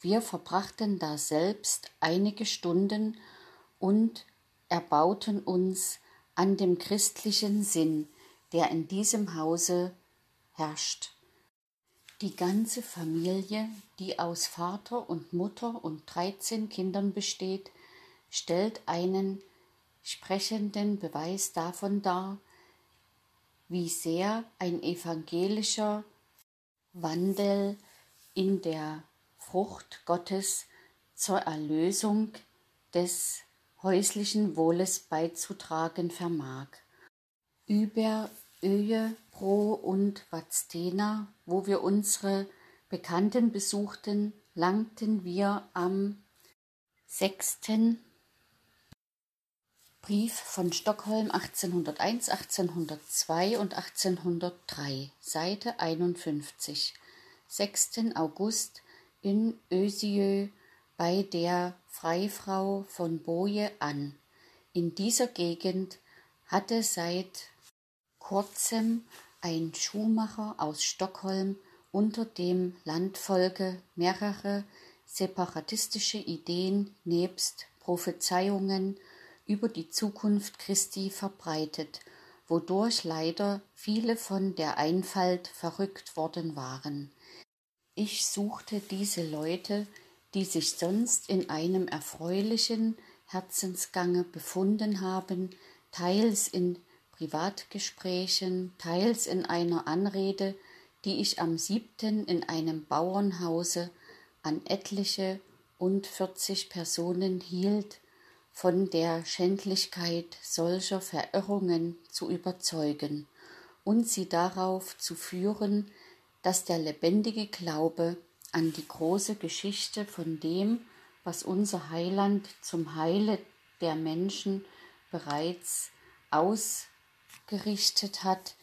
Wir verbrachten daselbst einige Stunden und erbauten uns an dem christlichen Sinn, der in diesem Hause herrscht. Die ganze Familie, die aus Vater und Mutter und dreizehn Kindern besteht, stellt einen sprechenden Beweis davon dar, wie sehr ein evangelischer Wandel in der Frucht Gottes zur Erlösung des häuslichen Wohles beizutragen vermag. Über Öje, Pro und Vadstena, wo wir unsere Bekannten besuchten, langten wir am 6. Brief von Stockholm 1801, 1802 und 1803, Seite 51. 6. August in Ösiö bei der Freifrau von Boje an. In dieser Gegend hatte seit kurzem ein Schuhmacher aus Stockholm unter dem Landvolke mehrere separatistische Ideen nebst Prophezeiungen über die Zukunft Christi verbreitet, wodurch leider viele von der Einfalt verrückt worden waren. Ich suchte diese Leute, die sich sonst in einem erfreulichen Herzensgange befunden haben, teils in Privatgesprächen, teils in einer Anrede, die ich am siebten in einem Bauernhause an etliche und vierzig Personen hielt, von der Schändlichkeit solcher Verirrungen zu überzeugen und sie darauf zu führen, dass der lebendige Glaube an die große Geschichte von dem, was unser Heiland zum Heile der Menschen bereits ausgerichtet hat,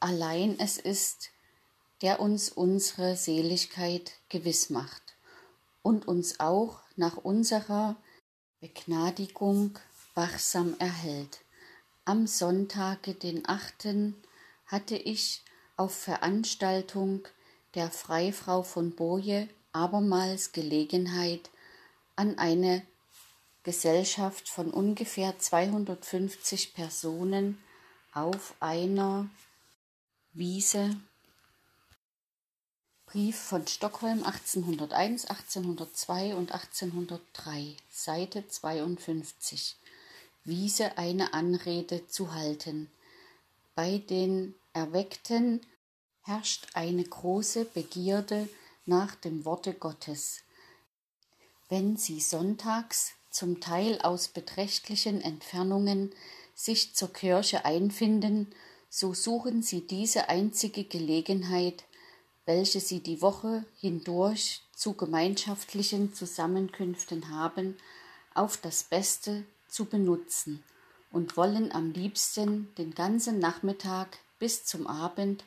allein es ist, der uns unsere Seligkeit gewiss macht und uns auch nach unserer Begnadigung wachsam erhält. Am Sonntage, den achten, hatte ich auf Veranstaltung der Freifrau von Boje abermals Gelegenheit, an eine Gesellschaft von ungefähr 250 Personen auf einer Wiese Brief von Stockholm 1801, 1802 und 1803, Seite 52. Wiese eine Anrede zu halten. Bei den Erweckten herrscht eine große Begierde nach dem Worte Gottes. Wenn sie sonntags, zum Teil aus beträchtlichen Entfernungen, sich zur Kirche einfinden, so suchen sie diese einzige Gelegenheit, welche sie die Woche hindurch zu gemeinschaftlichen Zusammenkünften haben, auf das Beste zu benutzen und wollen am liebsten den ganzen Nachmittag bis zum Abend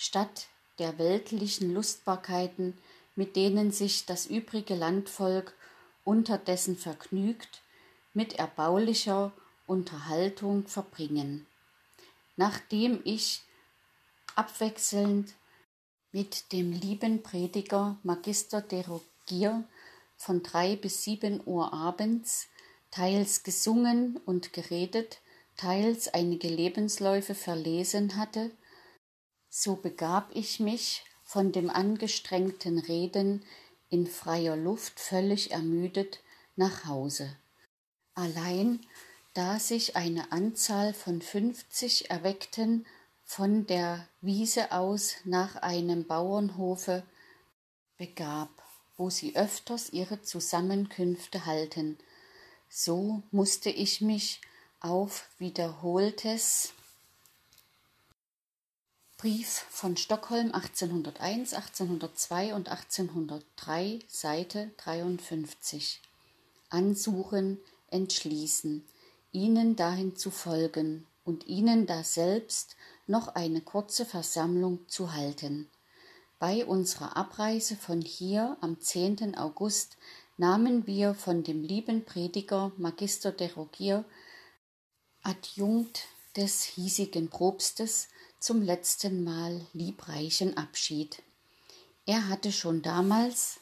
statt der weltlichen Lustbarkeiten, mit denen sich das übrige Landvolk unterdessen vergnügt, mit erbaulicher Unterhaltung verbringen. Nachdem ich abwechselnd mit dem lieben Prediger Magister de Rogier von drei bis sieben Uhr abends, teils gesungen und geredet, teils einige Lebensläufe verlesen hatte, so begab ich mich von dem angestrengten Reden in freier Luft völlig ermüdet nach Hause. Allein da sich eine Anzahl von fünfzig Erweckten von der Wiese aus nach einem Bauernhofe begab, wo sie öfters ihre Zusammenkünfte halten. So musste ich mich auf wiederholtes Brief von Stockholm 1801, 1802 und 1803, Seite 53. Ansuchen, entschließen, ihnen dahin zu folgen und ihnen daselbst noch eine kurze Versammlung zu halten. Bei unserer Abreise von hier am 10. August nahmen wir von dem lieben Prediger Magister de Rogier, Adjunkt des hiesigen Propstes, zum letzten Mal liebreichen Abschied. Er hatte schon damals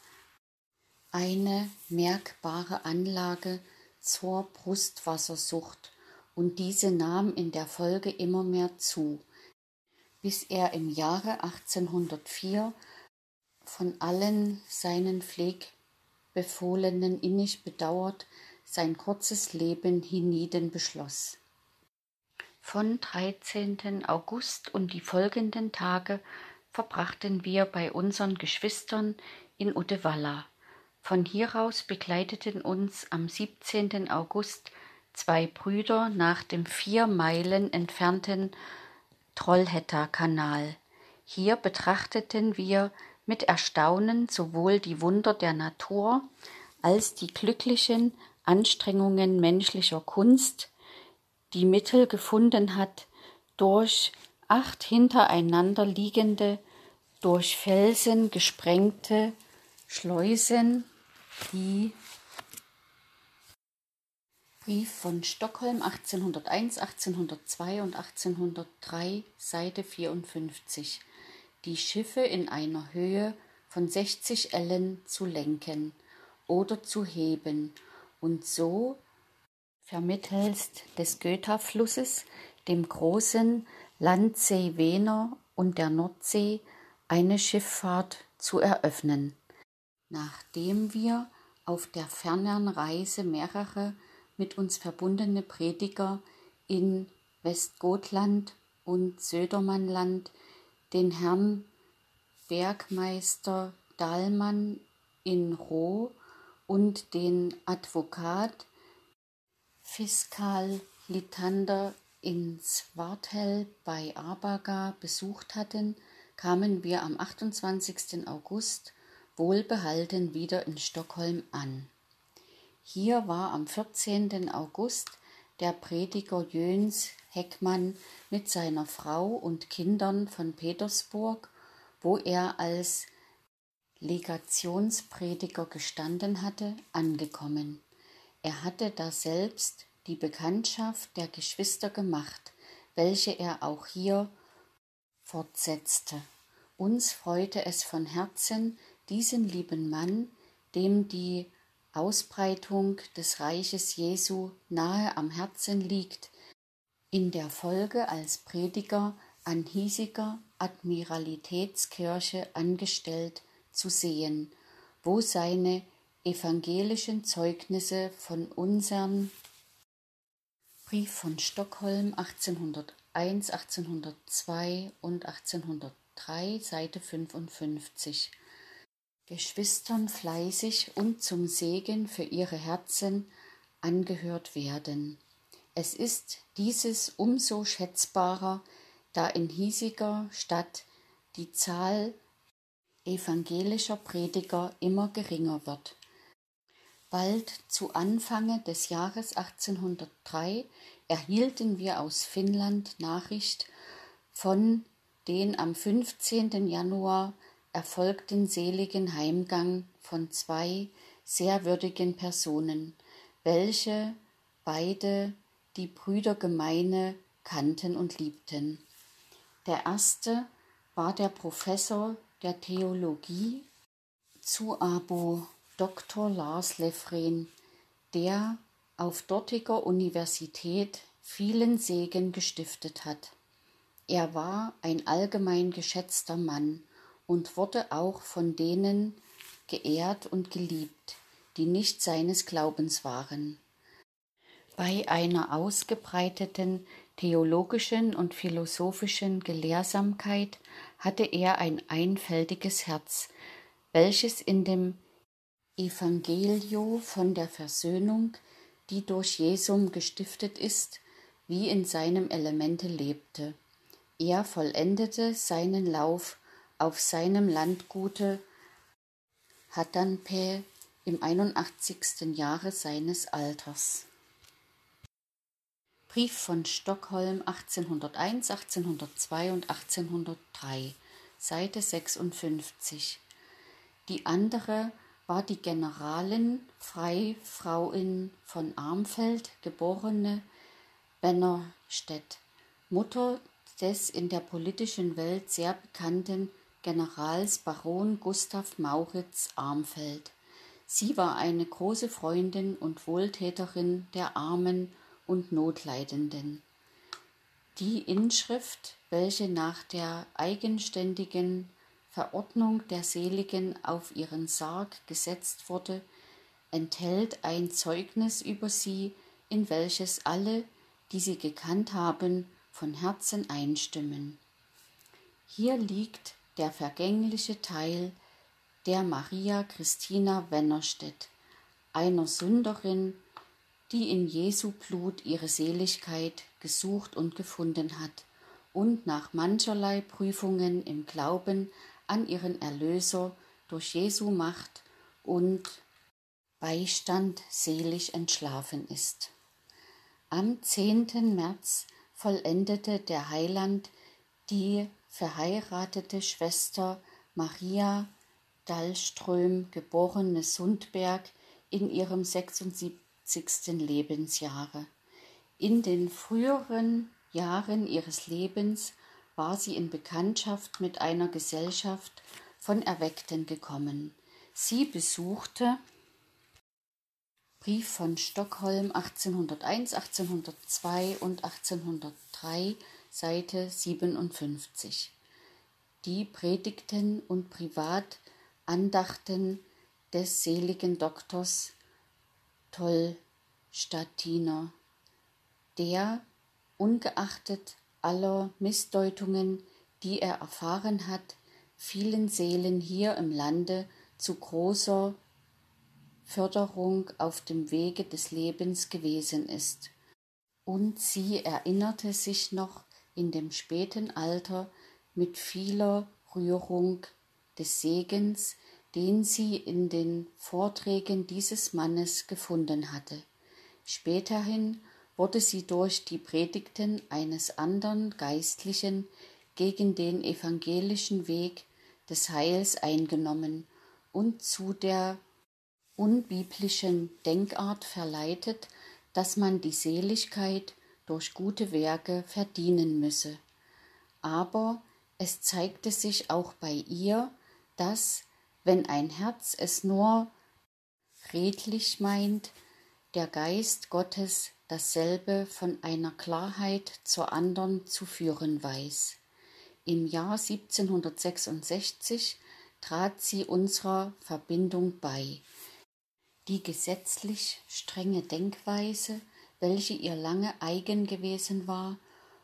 eine merkbare Anlage zur Brustwassersucht und diese nahm in der Folge immer mehr zu bis er im Jahre 1804 von allen seinen Pflegbefohlenen innig bedauert sein kurzes Leben hienieden beschloss. Von 13. August und die folgenden Tage verbrachten wir bei unseren Geschwistern in Uddevalla. Von hieraus begleiteten uns am 17. August zwei Brüder nach dem vier Meilen entfernten Trollhätter-Kanal. Hier betrachteten wir mit Erstaunen sowohl die Wunder der Natur als die glücklichen Anstrengungen menschlicher Kunst, die Mittel gefunden hat, durch acht hintereinander liegende, durch Felsen gesprengte Schleusen, die Brief von Stockholm 1801, 1802 und 1803, Seite 54, die Schiffe in einer Höhe von 60 Ellen zu lenken oder zu heben und so vermittelst des Göta-Flusses, dem großen Landsee Wener und der Nordsee, eine Schifffahrt zu eröffnen. Nachdem wir auf der fernen Reise mehrere mit uns verbundene Prediger in Westgotland und Södermannland, den Herrn Bergmeister Dahlmann in Roh und den Advokat Fiskal Litander in Swarthell bei Abaga besucht hatten, kamen wir am 28. August wohlbehalten wieder in Stockholm an. Hier war am 14. August der Prediger Jöns Heckmann mit seiner Frau und Kindern von Petersburg, wo er als Legationsprediger gestanden hatte, angekommen. Er hatte daselbst die Bekanntschaft der Geschwister gemacht, welche er auch hier fortsetzte. Uns freute es von Herzen, diesen lieben Mann, dem die Ausbreitung des Reiches Jesu nahe am Herzen liegt, in der Folge als Prediger an hiesiger Admiralitätskirche angestellt zu sehen, wo seine evangelischen Zeugnisse von unseren Brief von Stockholm 1801, 1802 und 1803, Seite 55. Geschwistern fleißig und zum Segen für ihre Herzen angehört werden. Es ist dieses umso schätzbarer, da in hiesiger Stadt die Zahl evangelischer Prediger immer geringer wird. Bald zu Anfange des Jahres 1803 erhielten wir aus Finnland Nachricht von den am 15. Januar erfolgten seligen Heimgang von zwei sehr würdigen Personen, welche beide die Brüdergemeine kannten und liebten. Der erste war der Professor der Theologie zu Abo Dr. Lars Lefren, der auf dortiger Universität vielen Segen gestiftet hat. Er war ein allgemein geschätzter Mann und wurde auch von denen geehrt und geliebt, die nicht seines Glaubens waren. Bei einer ausgebreiteten theologischen und philosophischen Gelehrsamkeit hatte er ein einfältiges Herz, welches in dem Evangelio von der Versöhnung, die durch Jesum gestiftet ist, wie in seinem Elemente lebte. Er vollendete seinen Lauf auf seinem Landgute Hatanpä im 81. Jahre seines Alters. Brief von Stockholm 1801, 1802 und 1803, Seite 56. Die andere war die Generalin Freifrauin von Armfeld, geborene Bennerstedt, Mutter des in der politischen Welt sehr bekannten Generals Baron Gustav Mauritz Armfeld. Sie war eine große Freundin und Wohltäterin der Armen und Notleidenden. Die Inschrift, welche nach der eigenständigen Verordnung der Seligen auf ihren Sarg gesetzt wurde, enthält ein Zeugnis über sie, in welches alle, die sie gekannt haben, von Herzen einstimmen. Hier liegt der vergängliche Teil der Maria Christina Wennerstedt, einer Sünderin, die in Jesu Blut ihre Seligkeit gesucht und gefunden hat und nach mancherlei Prüfungen im Glauben an ihren Erlöser durch Jesu Macht und Beistand selig entschlafen ist. Am 10. März vollendete der Heiland die verheiratete Schwester Maria Dallström, geborene Sundberg, in ihrem 76. Lebensjahre. In den früheren Jahren ihres Lebens war sie in Bekanntschaft mit einer Gesellschaft von Erweckten gekommen. Sie besuchte Brief von Stockholm 1801, 1802 und 1803, Seite 57. Die Predigten und Privatandachten des seligen Doktors Tollstattiner, der, ungeachtet aller Missdeutungen, die er erfahren hat, vielen Seelen hier im Lande zu großer Förderung auf dem Wege des Lebens gewesen ist. Und sie erinnerte sich noch in dem späten Alter mit vieler Rührung des Segens, den sie in den Vorträgen dieses Mannes gefunden hatte. Späterhin wurde sie durch die Predigten eines andern Geistlichen gegen den evangelischen Weg des Heils eingenommen und zu der unbiblischen Denkart verleitet, dass man die Seligkeit durch gute Werke verdienen müsse. Aber es zeigte sich auch bei ihr, dass, wenn ein Herz es nur redlich meint, der Geist Gottes dasselbe von einer Klarheit zur andern zu führen weiß. Im Jahr 1766 trat sie unserer Verbindung bei, die gesetzlich strenge Denkweise, welche ihr lange eigen gewesen war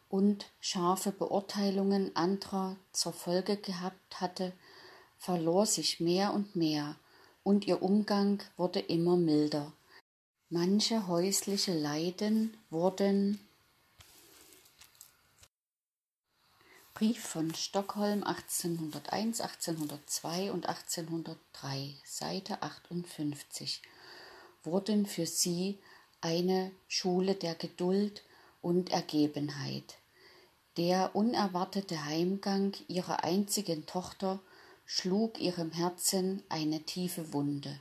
und scharfe Beurteilungen anderer zur Folge gehabt hatte, verlor sich mehr und mehr, und ihr Umgang wurde immer milder. Manche häusliche Leiden wurden Brief von Stockholm 1801, 1802 und 1803, Seite 58 wurden für sie eine Schule der Geduld und Ergebenheit. Der unerwartete Heimgang ihrer einzigen Tochter schlug ihrem Herzen eine tiefe Wunde.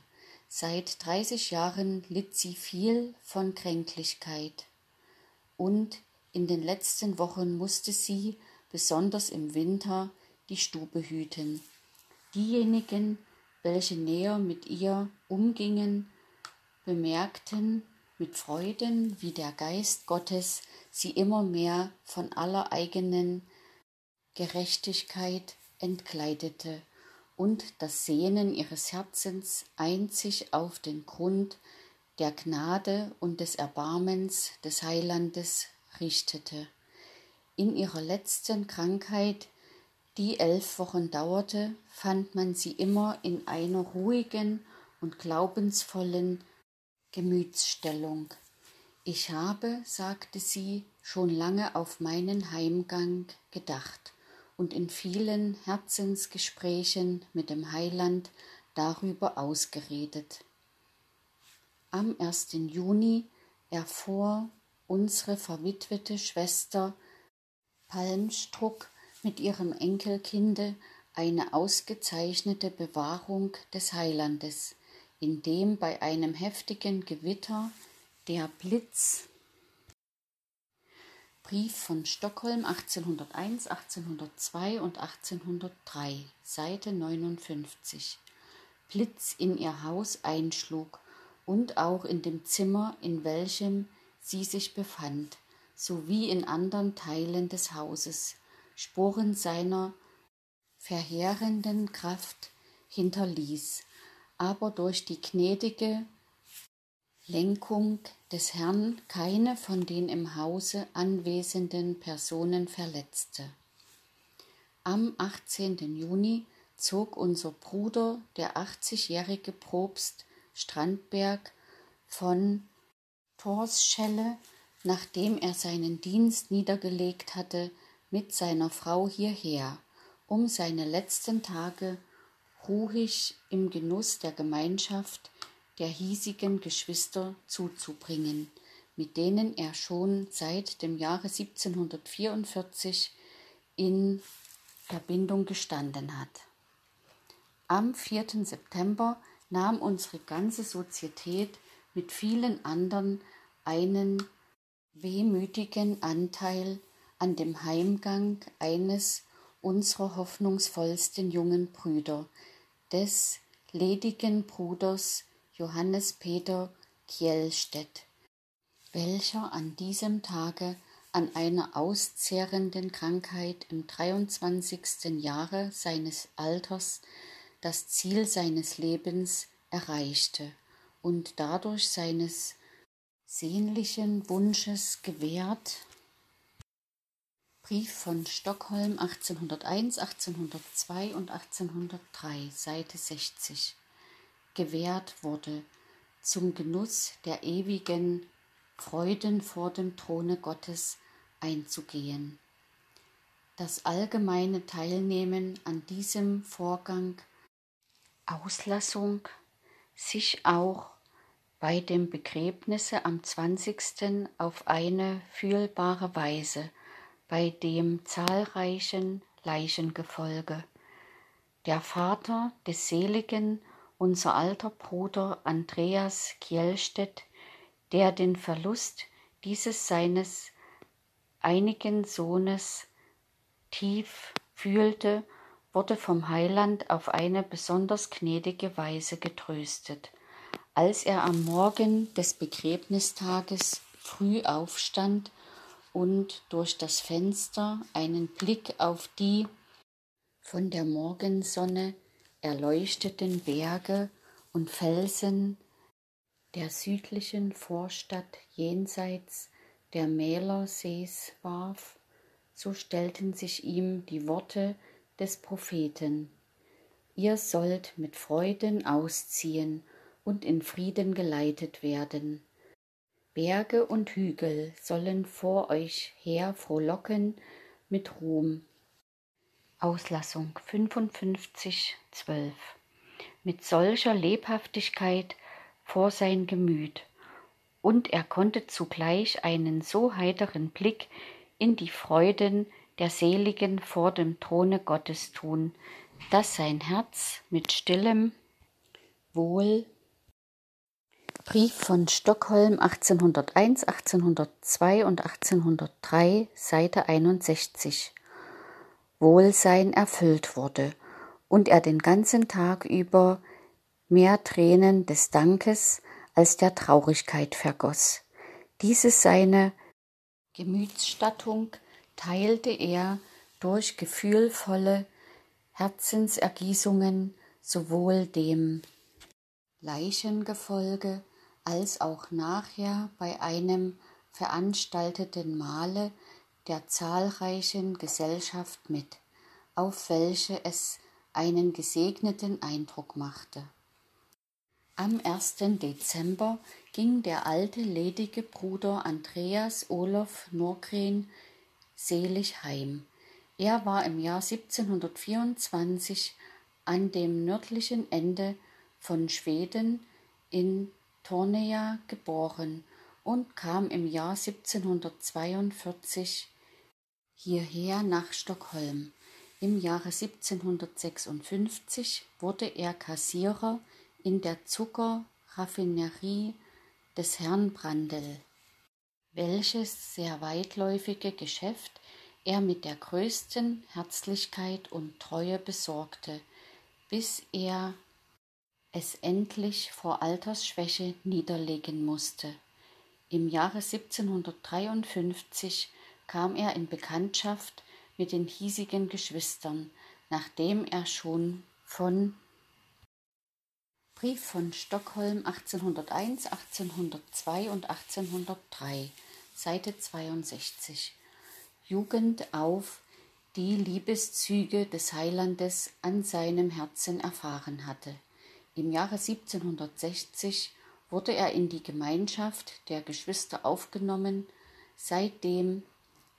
Seit dreißig Jahren litt sie viel von Kränklichkeit. Und in den letzten Wochen musste sie, besonders im Winter, die Stube hüten. Diejenigen, welche näher mit ihr umgingen, bemerkten mit Freuden, wie der Geist Gottes sie immer mehr von aller eigenen Gerechtigkeit entkleidete und das Sehnen ihres Herzens einzig auf den Grund der Gnade und des Erbarmens des Heilandes richtete. In ihrer letzten Krankheit, die elf Wochen dauerte, fand man sie immer in einer ruhigen und glaubensvollen Gemütsstellung. Ich habe, sagte sie, schon lange auf meinen Heimgang gedacht und in vielen Herzensgesprächen mit dem Heiland darüber ausgeredet. Am 1. Juni erfuhr unsere verwitwete Schwester Palmstruck mit ihrem Enkelkinde eine ausgezeichnete Bewahrung des Heilandes in dem bei einem heftigen Gewitter der Blitz Brief von Stockholm 1801, 1802 und 1803, Seite 59. Blitz in ihr Haus einschlug und auch in dem Zimmer, in welchem sie sich befand, sowie in anderen Teilen des Hauses, Spuren seiner verheerenden Kraft hinterließ, aber durch die gnädige Lenkung des Herrn keine von den im Hause anwesenden Personen verletzte. Am 18. Juni zog unser Bruder, der 80-jährige Propst Strandberg von Torsschelle, nachdem er seinen Dienst niedergelegt hatte, mit seiner Frau hierher, um seine letzten Tage ruhig im Genuss der Gemeinschaft der hiesigen Geschwister zuzubringen, mit denen er schon seit dem Jahre 1744 in Verbindung gestanden hat. Am 4. September nahm unsere ganze Sozietät mit vielen anderen einen wehmütigen Anteil an dem Heimgang eines unserer hoffnungsvollsten jungen Brüder, des ledigen Bruders Johannes Peter Kjellstedt, welcher an diesem Tage an einer auszehrenden Krankheit im 23. Jahre seines Alters das Ziel seines Lebens erreichte und dadurch seines sehnlichen Wunsches gewährt. Brief von Stockholm 1801, 1802 und 1803, Seite 60, gewährt wurde zum Genuss der ewigen Freuden vor dem Throne Gottes einzugehen. Das allgemeine Teilnehmen an diesem Vorgang Auslassung sich auch bei dem Begräbnisse am 20. auf eine fühlbare Weise bei dem zahlreichen Leichengefolge. Der Vater des Seligen, unser alter Bruder Andreas Kjellstedt, der den Verlust dieses seines einigen Sohnes tief fühlte, wurde vom Heiland auf eine besonders gnädige Weise getröstet. Als er am Morgen des Begräbnistages früh aufstand und durch das Fenster einen Blick auf die von der Morgensonne erleuchteten Berge und Felsen der südlichen Vorstadt jenseits der Mälersees warf, so stellten sich ihm die Worte des Propheten. Ihr sollt mit Freuden ausziehen und in Frieden geleitet werden. Berge und Hügel sollen vor euch her frohlocken mit Ruhm. Auslassung 55, 12. Mit solcher Lebhaftigkeit vor sein Gemüt, und er konnte zugleich einen so heiteren Blick in die Freuden der Seligen vor dem Throne Gottes tun, dass sein Herz mit stillem Wohl Brief von Stockholm 1801, 1802 und 1803, Seite 61 Wohlsein erfüllt wurde und er den ganzen Tag über mehr Tränen des Dankes als der Traurigkeit vergoß. Diese seine Gemütsstattung teilte er durch gefühlvolle Herzensergießungen sowohl dem Leichengefolge als auch nachher bei einem veranstalteten Mahle der zahlreichen Gesellschaft mit, auf welche es einen gesegneten Eindruck machte. Am 1. Dezember ging der alte ledige Bruder Andreas Olof Norgren selig heim. Er war im Jahr 1724 an dem nördlichen Ende von Schweden in Tornea geboren und kam im Jahr 1742 hierher nach Stockholm. Im Jahre 1756 wurde er Kassierer in der Zuckerraffinerie des Herrn Brandl, welches sehr weitläufige Geschäft er mit der größten Herzlichkeit und Treue besorgte, bis er es endlich vor Altersschwäche niederlegen musste. Im Jahre 1753 kam er in Bekanntschaft mit den hiesigen Geschwistern, nachdem er schon von Brief von Stockholm 1801, 1802 und 1803, Seite 62 Jugend auf die Liebeszüge des Heilandes an seinem Herzen erfahren hatte. Im Jahre 1760 wurde er in die Gemeinschaft der Geschwister aufgenommen. Seitdem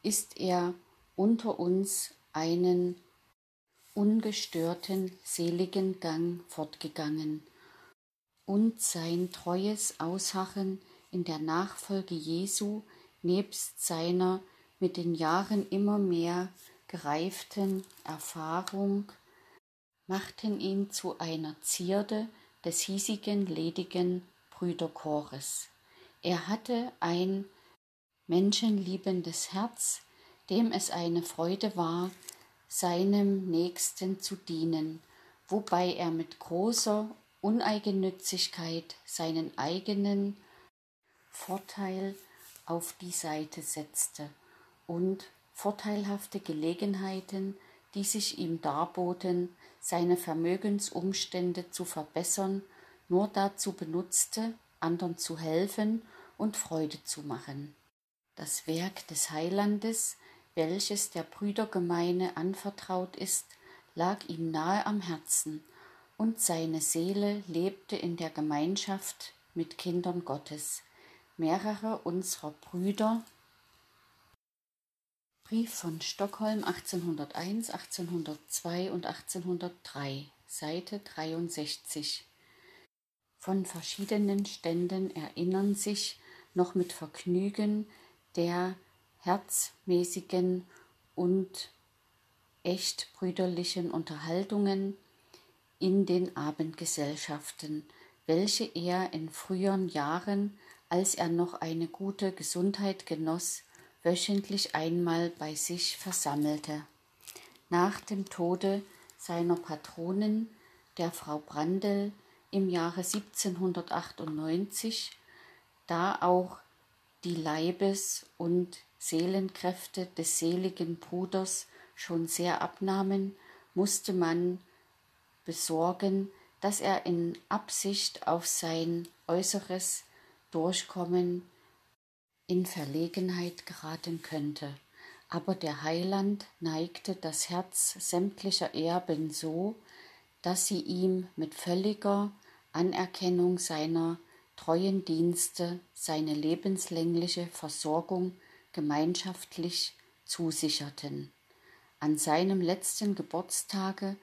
ist er unter uns einen ungestörten, seligen Gang fortgegangen und sein treues Ausharren in der Nachfolge Jesu nebst seiner mit den Jahren immer mehr gereiften Erfahrung machten ihn zu einer Zierde des hiesigen ledigen Brüderchores. Er hatte ein menschenliebendes Herz, dem es eine Freude war, seinem Nächsten zu dienen, wobei er mit großer Uneigennützigkeit seinen eigenen Vorteil auf die Seite setzte und vorteilhafte Gelegenheiten, die sich ihm darboten, seine Vermögensumstände zu verbessern, nur dazu benutzte, anderen zu helfen und Freude zu machen. Das Werk des Heilandes, welches der Brüdergemeine anvertraut ist, lag ihm nahe am Herzen, und seine Seele lebte in der Gemeinschaft mit Kindern Gottes. Mehrere unserer Brüder Brief von Stockholm 1801, 1802 und 1803, Seite 63. Von verschiedenen Ständen erinnern sich noch mit Vergnügen der herzmäßigen und echt brüderlichen Unterhaltungen in den Abendgesellschaften, welche er in früheren Jahren, als er noch eine gute Gesundheit genoss, wöchentlich einmal bei sich versammelte. Nach dem Tode seiner Patronin, der Frau Brandel, im Jahre 1798, da auch die Leibes- und Seelenkräfte des seligen Bruders schon sehr abnahmen, musste man besorgen, dass er in Absicht auf sein äußeres Durchkommen in Verlegenheit geraten könnte, aber der Heiland neigte das Herz sämtlicher Erben so, dass sie ihm mit völliger Anerkennung seiner treuen Dienste seine lebenslängliche Versorgung gemeinschaftlich zusicherten. An seinem letzten Geburtstage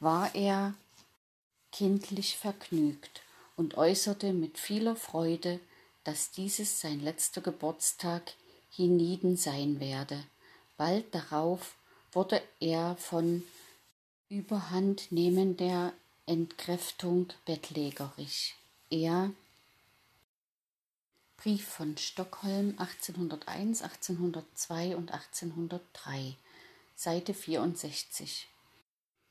war er kindlich vergnügt und äußerte mit vieler Freude dass dieses sein letzter Geburtstag hienieden sein werde. Bald darauf wurde er von überhandnehmender Entkräftung bettlägerig. Er Brief von Stockholm 1801, 1802 und 1803, Seite 64.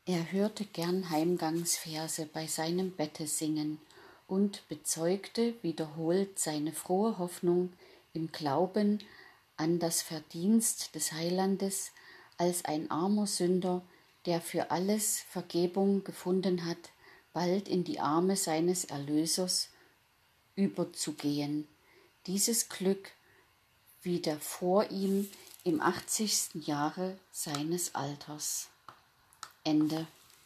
Er hörte gern Heimgangsverse bei seinem Bette singen und bezeugte wiederholt seine frohe Hoffnung im Glauben an das Verdienst des Heilandes als ein armer Sünder, der für alles Vergebung gefunden hat, bald in die Arme seines Erlösers überzugehen. Dieses Glück widerfuhr ihm im achtzigsten Jahre seines Alters. Ende